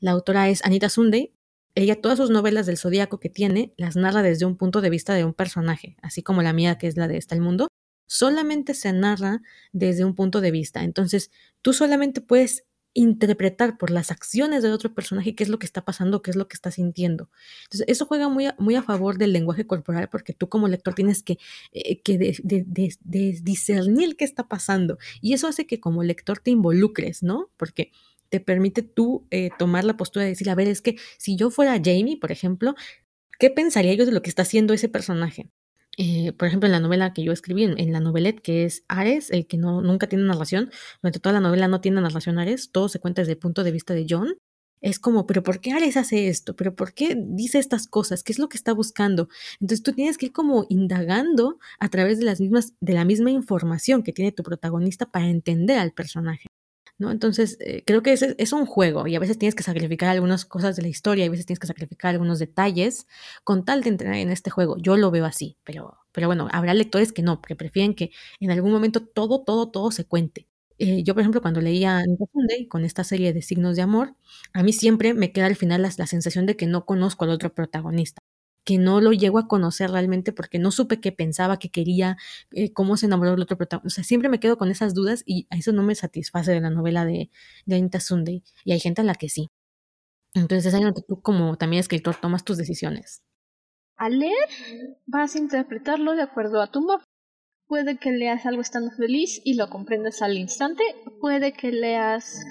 La autora es Anita Sunday ella todas sus novelas del zodiaco que tiene las narra desde un punto de vista de un personaje, así como la mía que es la de Está el Mundo, solamente se narra desde un punto de vista. Entonces, tú solamente puedes interpretar por las acciones del otro personaje qué es lo que está pasando, qué es lo que está sintiendo. Entonces, eso juega muy a, muy a favor del lenguaje corporal porque tú como lector tienes que, eh, que de, discernir qué está pasando. Y eso hace que como lector te involucres, ¿no? Porque te permite tú eh, tomar la postura de decir, a ver, es que si yo fuera Jamie, por ejemplo, ¿qué pensaría yo de lo que está haciendo ese personaje? Eh, por ejemplo, en la novela que yo escribí, en, la novelette, que es Ares, el que no, nunca tiene narración, durante toda la novela no tiene narración Ares, todo se cuenta desde el punto de vista de John. Es como, pero ¿por qué Ares hace esto? ¿Pero por qué dice estas cosas? ¿Qué es lo que está buscando? Entonces tú tienes que ir como indagando a través de las mismas, de la misma información que tiene tu protagonista para entender al personaje. ¿No? Entonces, eh, creo que es, es, un juego y a veces tienes que sacrificar algunas cosas de la historia, y a veces tienes que sacrificar algunos detalles con tal de entrar en este juego. Yo lo veo así, pero, pero bueno, habrá lectores que no, que prefieren que en algún momento todo, todo, todo se cuente. Eh, yo, por ejemplo, cuando leía Sunday con esta serie de signos de amor, a mí siempre me queda al final la sensación de que no conozco al otro protagonista que no lo llego a conocer realmente porque no supe qué pensaba, qué quería, eh, cómo se enamoró del otro protagonista. O sea, siempre me quedo con esas dudas y eso no me satisface de la novela de, de Anita Sunday. Y hay gente a la que sí. Entonces es donde tú como también escritor tomas tus decisiones. Al leer vas a interpretarlo de acuerdo a tu modo. Puede que leas algo estando feliz y lo comprendas al instante. Puede que leas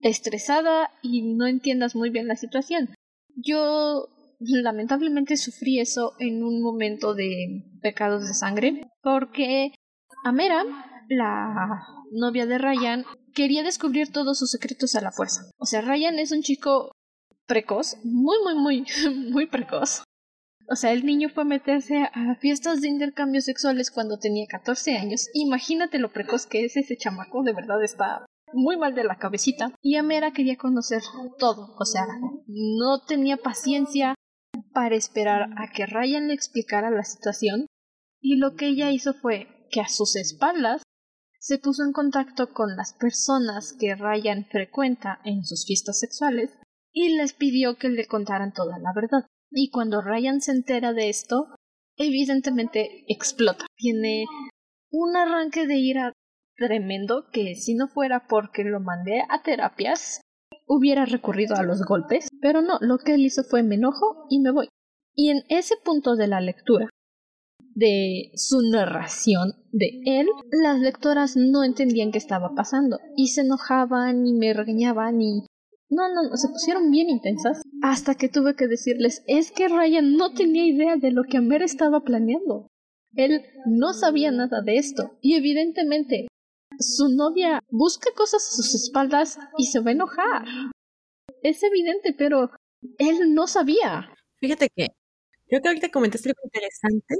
estresada y no entiendas muy bien la situación. Yo lamentablemente sufrí eso en un momento de pecados de sangre, porque Amera, la novia de Ryan, quería descubrir todos sus secretos a la fuerza. O sea, Ryan es un chico precoz, muy, muy, muy, muy precoz. O sea, el niño fue a meterse a fiestas de intercambios sexuales cuando tenía 14 años. Imagínate lo precoz que es ese chamaco, de verdad está muy mal de la cabecita. Y Amera quería conocer todo. O sea, no tenía paciencia para esperar a que Ryan le explicara la situación y lo que ella hizo fue que a sus espaldas se puso en contacto con las personas que Ryan frecuenta en sus fiestas sexuales y les pidió que le contaran toda la verdad. Y cuando Ryan se entera de esto, evidentemente explota. Tiene un arranque de ira tremendo que si no fuera porque lo mandé a terapias, hubiera recurrido a los golpes, pero no, lo que él hizo fue me enojo y me voy. Y en ese punto de la lectura, de su narración de él, las lectoras no entendían qué estaba pasando y se enojaban y me regañaban y no, no, se pusieron bien intensas hasta que tuve que decirles es que Ryan no tenía idea de lo que Amer estaba planeando. Él no sabía nada de esto y evidentemente su novia busca cosas a sus espaldas y se va a enojar. Es evidente, pero él no sabía. Fíjate que creo que ahorita comentaste algo interesante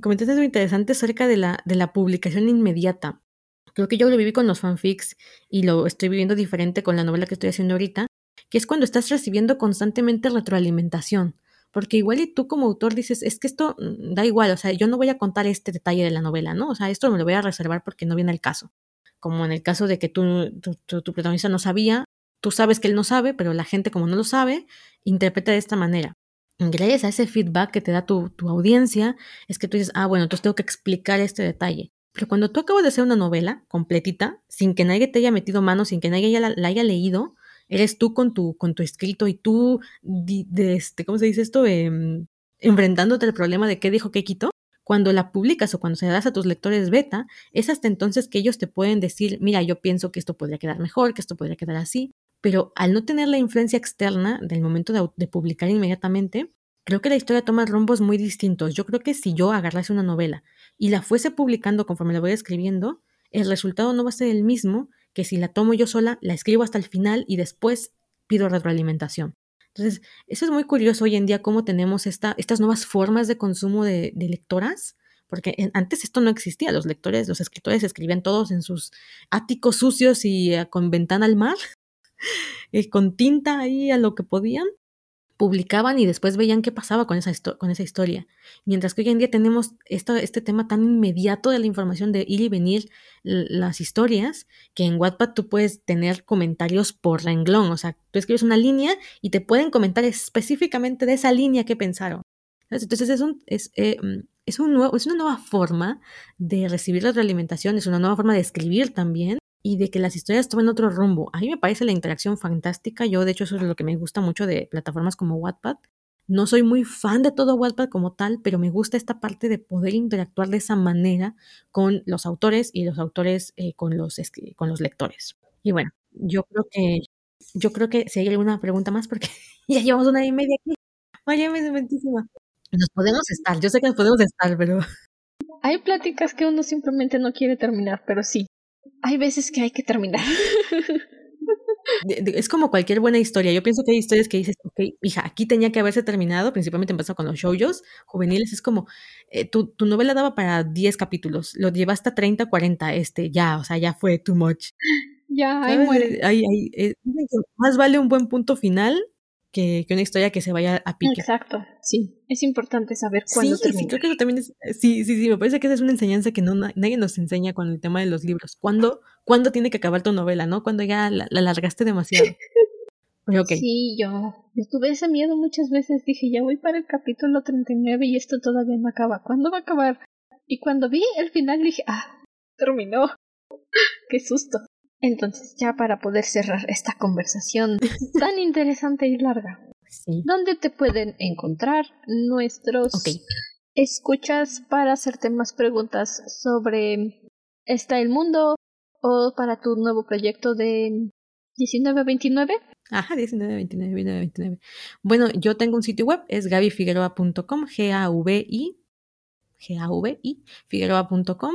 comentaste algo interesante acerca de la, de la publicación inmediata. Creo que yo lo viví con los fanfics y lo estoy viviendo diferente con la novela que estoy haciendo ahorita, que es cuando estás recibiendo constantemente retroalimentación. Porque igual y tú como autor dices, es que esto mm, da igual, o sea, yo no voy a contar este detalle de la novela, ¿no? O sea, esto me lo voy a reservar porque no viene el caso. Como en el caso de que tú, tu, protagonista no sabía, tú sabes que él no sabe, pero la gente como no lo sabe, interpreta de esta manera gracias a ese feedback que te da tu, audiencia, es que tú dices, ah, bueno, entonces tengo que explicar este detalle. Pero cuando tú acabas de hacer una novela completita, sin que nadie te haya metido mano, sin que nadie la, haya leído, eres tú con tu, con tu escrito y tú, de, este, ¿cómo se dice esto? Em, enfrentándote al problema de qué dijo, qué quitó. Cuando la publicas o cuando se la das a tus lectores beta, es hasta entonces que ellos te pueden decir, mira, yo pienso que esto podría quedar mejor, que esto podría quedar así pero al no tener la influencia externa del momento de, publicar inmediatamente, creo que la historia toma rumbos muy distintos. Yo creo que si yo agarrase una novela y la fuese publicando conforme la voy escribiendo, el resultado no va a ser el mismo que si la tomo yo sola, la escribo hasta el final y después pido retroalimentación. Entonces, eso es muy curioso hoy en día cómo tenemos esta, estas nuevas formas de consumo de, lectoras, porque antes esto no existía, los lectores, los escritores escribían todos en sus áticos sucios y eh, con ventana al mar, eh, con tinta ahí a lo que podían, publicaban y después veían qué pasaba con esa, con esa historia. Mientras que hoy en día tenemos este tema tan inmediato de la información de ir y venir las historias, que en Wattpad tú puedes tener comentarios por renglón, o sea, tú escribes una línea y te pueden comentar específicamente de esa línea que pensaron. Entonces es, un, es, eh, mm, es, un nuevo, es una nueva forma de recibir la realimentación, es una nueva forma de escribir también, y de que las historias tomen otro rumbo. A mí me parece la interacción fantástica. Yo, de hecho, eso es lo que me gusta mucho de plataformas como Wattpad. No soy muy fan de todo Wattpad como tal, pero me gusta esta parte de poder interactuar de esa manera con los autores y los autores eh, con, los, con los lectores. Y bueno, yo creo que yo creo que si hay alguna pregunta más, porque ya llevamos una y media aquí. Vaya, me Nos podemos estar, yo sé que nos podemos estar, pero... Hay pláticas que uno simplemente no quiere terminar, pero sí, hay veces que hay que terminar. Es como cualquier buena historia. Yo pienso que hay historias que dices, ok, hija, aquí tenía que haberse terminado, principalmente empezó con los shoujos juveniles. Es como, eh, tu, tu, novela daba para 10 capítulos, lo llevaste a 30, 40, este, ya, o sea, ya fue too much. Ya, ahí muere. Ahí, ahí, eh, más vale un buen punto final que, una historia que se vaya a pique. Exacto, sí. Es importante saber cuándo sí, Sí, creo que eso también es, sí, sí, sí, me parece que esa es una enseñanza que no nadie nos enseña con el tema de los libros. ¿Cuándo, ¿cuándo tiene que acabar tu novela, no? Cuando ya la, la largaste demasiado. okay. Sí, yo, yo tuve ese miedo muchas veces. Dije, ya voy para el capítulo 39 y esto todavía no acaba. ¿Cuándo va a acabar? Y cuando vi el final dije, ah, terminó. Qué susto. Entonces, ya para poder cerrar esta conversación tan interesante y larga, ¿dónde te pueden encontrar nuestros escuchas para hacerte más preguntas sobre ¿Está el mundo? o para tu nuevo proyecto de 1929? Ajá, 1929, 1929. Bueno, yo tengo un sitio web, es gabifigueroa.com, G-A-V-I, G-A-V-I, figueroa.com.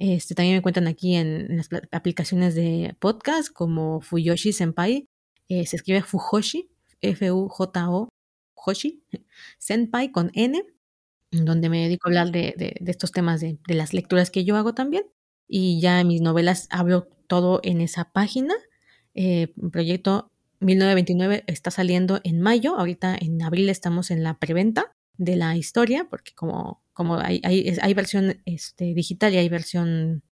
Este, también me encuentran aquí en, las aplicaciones de podcast como Fuyoshi Senpai. Eh, se escribe Fujoshi, F-U-J-O, Hoshi, Senpai con N, donde me dedico a hablar de, estos temas de, las lecturas que yo hago también. Y ya mis novelas hablo todo en esa página. Eh, proyecto 1929 está saliendo en mayo. Ahorita en abril estamos en la preventa de la historia, porque como como hay, hay, versión este, digital y hay versión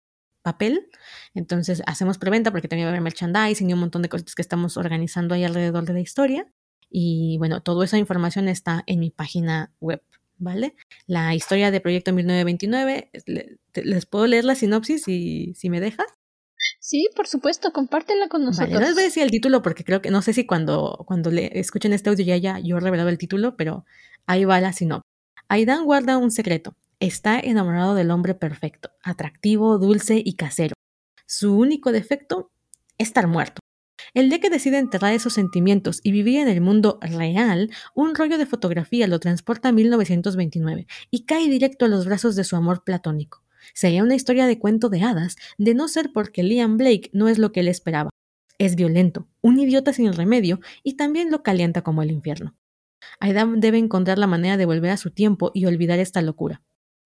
papel. Entonces hacemos preventa porque también va a haber merchandising y un montón de cosas que estamos organizando ahí alrededor de la historia. Y bueno, toda esa información está en mi página web, ¿vale? La historia de Proyecto 1929, ¿les puedo leer la sinopsis si, si me dejas? Sí, por supuesto, compártela con nosotros. Vale, no les voy a decir el título porque creo que no sé si cuando, cuando le escuchen este audio ya, ya yo he revelado el título, pero ahí va la sinopsis. Aidan guarda un secreto. Está enamorado del hombre perfecto, atractivo, dulce y casero. Su único defecto, estar muerto. El día que decide enterrar esos sentimientos y vivir en el mundo real, un rollo de fotografía lo transporta a 1929 y cae directo a los brazos de su amor platónico. Sería una historia de cuento de hadas, de no ser porque Liam Blake no es lo que él esperaba. Es violento, un idiota sin remedio y también lo calienta como el infierno. Aidan debe encontrar la manera de volver a su tiempo y olvidar esta locura.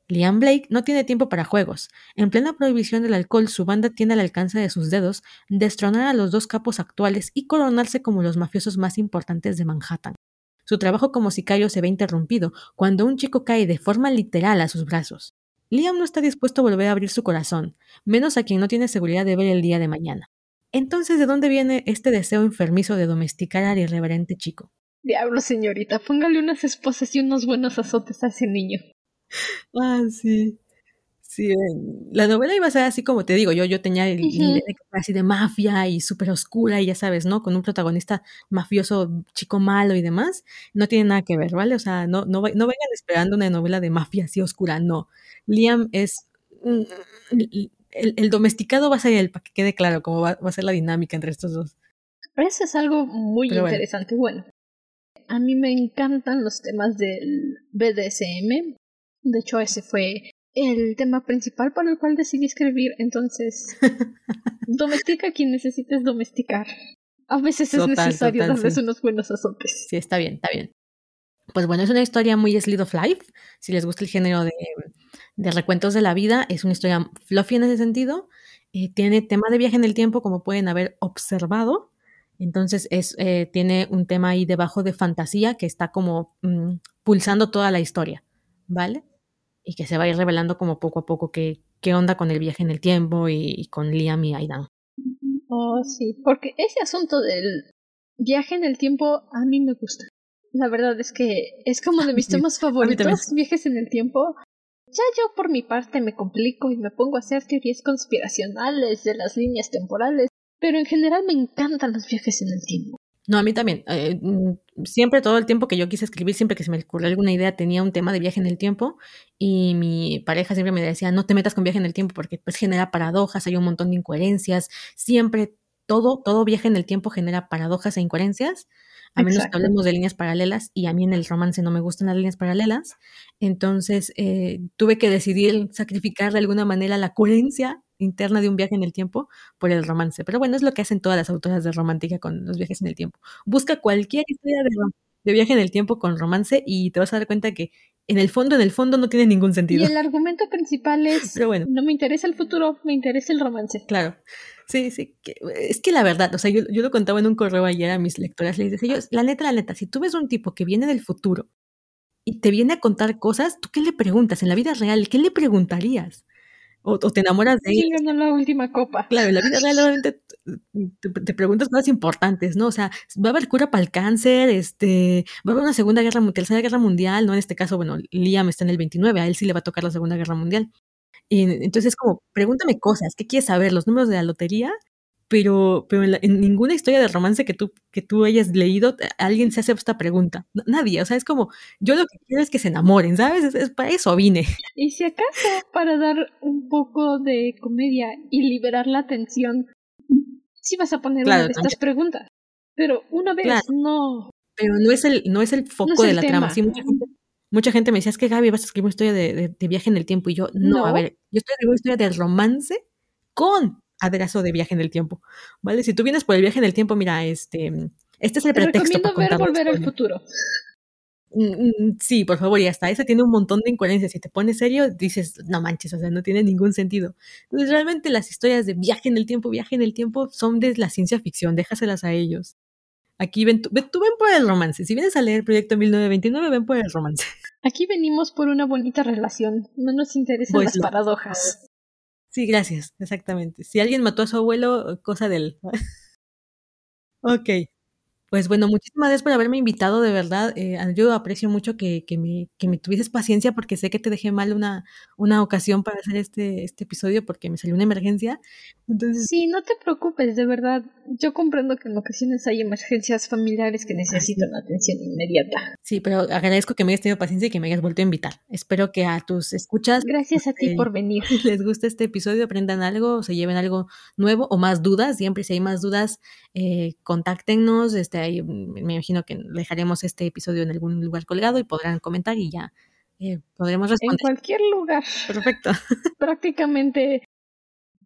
Liam Blake no tiene tiempo para juegos. En plena prohibición del alcohol, su banda tiene al alcance de sus dedos destronar a los dos capos actuales y coronarse como los mafiosos más importantes de Manhattan. Su trabajo como sicario se ve interrumpido cuando un chico cae de forma literal a sus brazos. Liam no está dispuesto a volver a abrir su corazón, menos a quien no tiene seguridad de ver el día de mañana. Entonces, ¿de dónde viene este deseo enfermizo de domesticar al irreverente chico? Diablo, señorita, póngale unas esposas y unos buenos azotes a ese niño. Ah, sí. Sí, la novela iba a ser así como te digo, yo, yo tenía el, idea de así de mafia y súper oscura y ya sabes, ¿no? Con un protagonista mafioso, chico malo y demás. No tiene nada que ver, ¿vale? O sea, no, no, no vengan esperando una novela de mafia así oscura, no. Liam es... Mm, el, domesticado va a ser el, para que quede claro cómo va, a ser la dinámica entre estos dos. Eso es algo muy interesante. Bueno. a mí me encantan los temas del BDSM. De hecho, ese fue el tema principal por el cual decidí escribir. Entonces, domestica quien necesites domesticar. A veces es necesario darles unos buenos azotes. Sí, está bien, está bien. Pues bueno, es una historia muy Slid of Life. Si les gusta el género de, de recuentos de la vida, es una historia fluffy en ese sentido. Eh, tiene tema de viaje en el tiempo, como pueden haber observado. Entonces es, eh, tiene un tema ahí debajo de fantasía que está como mm, pulsando toda la historia, ¿vale? Y que se va a ir revelando como poco a poco qué, qué onda con el viaje en el tiempo y, con Liam y Aidan. Oh, sí, porque ese asunto del viaje en el tiempo a mí me gusta. La verdad es que es como de mis temas favoritos, viajes en el tiempo. Ya yo por mi parte me complico y me pongo a hacer teorías conspiracionales de las líneas temporales, pero en general me encantan los viajes en el tiempo. No, a mí también. Eh, mm, siempre, todo el tiempo que yo quise escribir, siempre que se me ocurrió alguna idea, tenía un tema de viaje en el tiempo y mi pareja siempre me decía, no te metas con viaje en el tiempo porque pues genera paradojas, hay un montón de incoherencias. Siempre, todo, todo viaje en el tiempo genera paradojas e incoherencias, a menos que hablemos de líneas paralelas y a mí en el romance no me gustan las líneas paralelas. Entonces, eh, tuve que decidir sacrificar de alguna manera la coherencia interna de un viaje en el tiempo por el romance. Pero bueno, es lo que hacen todas las autoras de romántica con los viajes en el tiempo. Busca cualquier historia de, viaje en el tiempo con romance y te vas a dar cuenta que en el fondo, en el fondo no tiene ningún sentido. Y el argumento principal es, bueno. no me interesa el futuro, me interesa el romance. Claro. Sí, sí, es que la verdad, o sea, yo, yo, lo contaba en un correo ayer a mis lectoras, les decía yo, la neta, la neta, si tú ves un tipo que viene del futuro y te viene a contar cosas, ¿tú qué le preguntas? En la vida real, ¿qué le preguntaría?, o, te enamoras de él. ganó la última copa. Claro, en la vida real obviamente te, preguntas cosas importantes, ¿no? O sea, va a haber cura para el cáncer, este, va a haber una segunda guerra mundial, tercera guerra mundial, ¿no? En este caso, bueno, Liam está en el 29, a él sí le va a tocar la segunda guerra mundial. Y entonces es como, pregúntame cosas, ¿qué quieres saber? ¿Los números de la lotería? pero, pero en, ninguna historia de romance que tú, que tú hayas leído, alguien se hace esta pregunta. Nadie, o sea, es como, yo lo que quiero es que se enamoren, ¿sabes? Es, para eso vine. Y si acaso, para dar un poco de comedia y liberar la tensión, sí vas a poner una de estas preguntas. Pero una vez no. Pero no es el, no es el foco de la trama. Sí, mucha gente, me decía, es que Gaby, vas a escribir una historia de, de, viaje en el tiempo. Y yo, no, a ver, yo estoy escribiendo una historia de romance con aderezo de viaje en el tiempo, ¿vale? Si tú vienes por el viaje en el tiempo, mira, este, este es el Te pretexto para ver Volver al Futuro. Mm, mm, sí, por favor, y hasta ese tiene un montón de incoherencias. Si te pones serio, dices, no manches, o sea, no tiene ningún sentido. Entonces, realmente las historias de viaje en el tiempo, viaje en el tiempo, son de la ciencia ficción, déjaselas a ellos. Aquí ven, tú, ven por el romance. Si vienes a leer el Proyecto 1929, ven por el romance. Aquí venimos por una bonita relación. No nos interesan las paradojas. Sí, gracias, exactamente. Si alguien mató a su abuelo, cosa de él. ok. Pues bueno, muchísimas gracias por haberme invitado, de verdad. Eh, yo aprecio mucho que, que, me, que me tuvieses paciencia porque sé que te dejé mal una, una ocasión para hacer este, este episodio porque me salió una emergencia. Entonces... Sí, no te preocupes, de verdad. Yo comprendo que en ocasiones hay emergencias familiares que necesitan atención inmediata. Sí, pero agradezco que me hayas tenido paciencia y que me hayas vuelto a invitar. Espero que a tus escuchas... Gracias a ti eh, por venir. Les guste este episodio, aprendan algo, se lleven algo nuevo o más dudas. Siempre si hay más dudas, eh, contáctenos. Este, ahí, me imagino que dejaremos este episodio en algún lugar colgado y podrán comentar y ya eh, podremos responder. En cualquier lugar. Perfecto. Prácticamente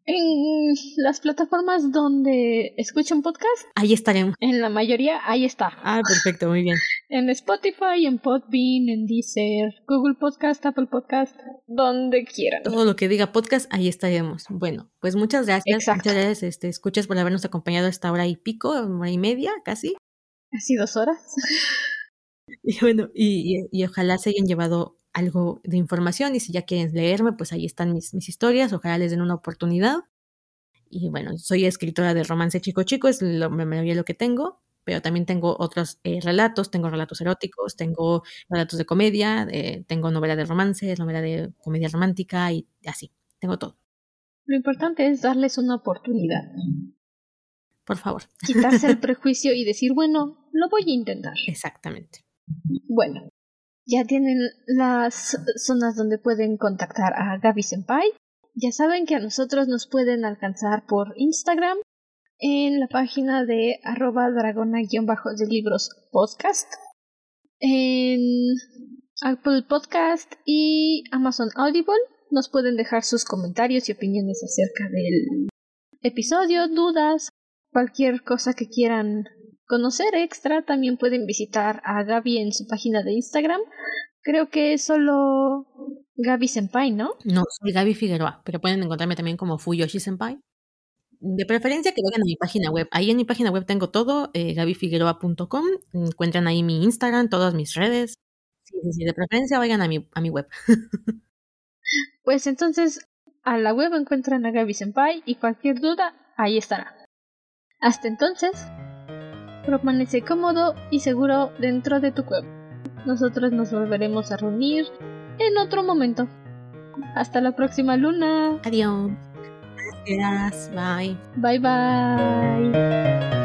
en las plataformas donde escuchan podcast. Ahí estaremos. En la mayoría, ahí está. Ah, perfecto, muy bien. en Spotify, en Podbean, en Deezer, Google Podcast, Apple Podcast, donde quieran. Todo lo que diga podcast, ahí estaremos. Bueno, pues muchas gracias. Exacto. Muchas gracias, este, escuchas por habernos acompañado esta hora y pico, hora y media, casi. Casi dos horas. Y bueno, y, y, y ojalá se hayan llevado algo de información y si ya quieren leerme, pues ahí están mis, mis historias, ojalá les den una oportunidad. Y bueno, soy escritora de romance chico chico, es lo, la mayoría lo que tengo, pero también tengo otros eh, relatos, tengo relatos eróticos, tengo relatos de comedia, eh, tengo novela de romance, novela de comedia romántica y así, tengo todo. Lo importante es darles una oportunidad. Por favor. Quitarse el prejuicio y decir, bueno, lo voy a intentar. Exactamente. Bueno, ya tienen las zonas donde pueden contactar a Gaby Senpai. Ya saben que a nosotros nos pueden alcanzar por Instagram en la página de arroba dragona-de libros podcast, en Apple Podcast y Amazon Audible. Nos pueden dejar sus comentarios y opiniones acerca del episodio, dudas, cualquier cosa que quieran conocer extra, también pueden visitar a Gaby en su página de Instagram. Creo que es solo Gaby Senpai, ¿no? No, soy Gaby Figueroa, pero pueden encontrarme también como Fuyoshi Senpai. De preferencia que vayan a mi página web. Ahí en mi página web tengo todo, eh, gabyfigueroa.com. Encuentran ahí mi Instagram, todas mis redes. Sí, sí, sí, de preferencia vayan a mi, a mi web. pues entonces, a la web encuentran a Gaby Senpai y cualquier duda, ahí estará. Hasta entonces, permanece cómodo y seguro dentro de tu cueva. Nosotros nos volveremos a reunir en otro momento. Hasta la próxima luna. Adiós. Gracias. Bye. Bye bye.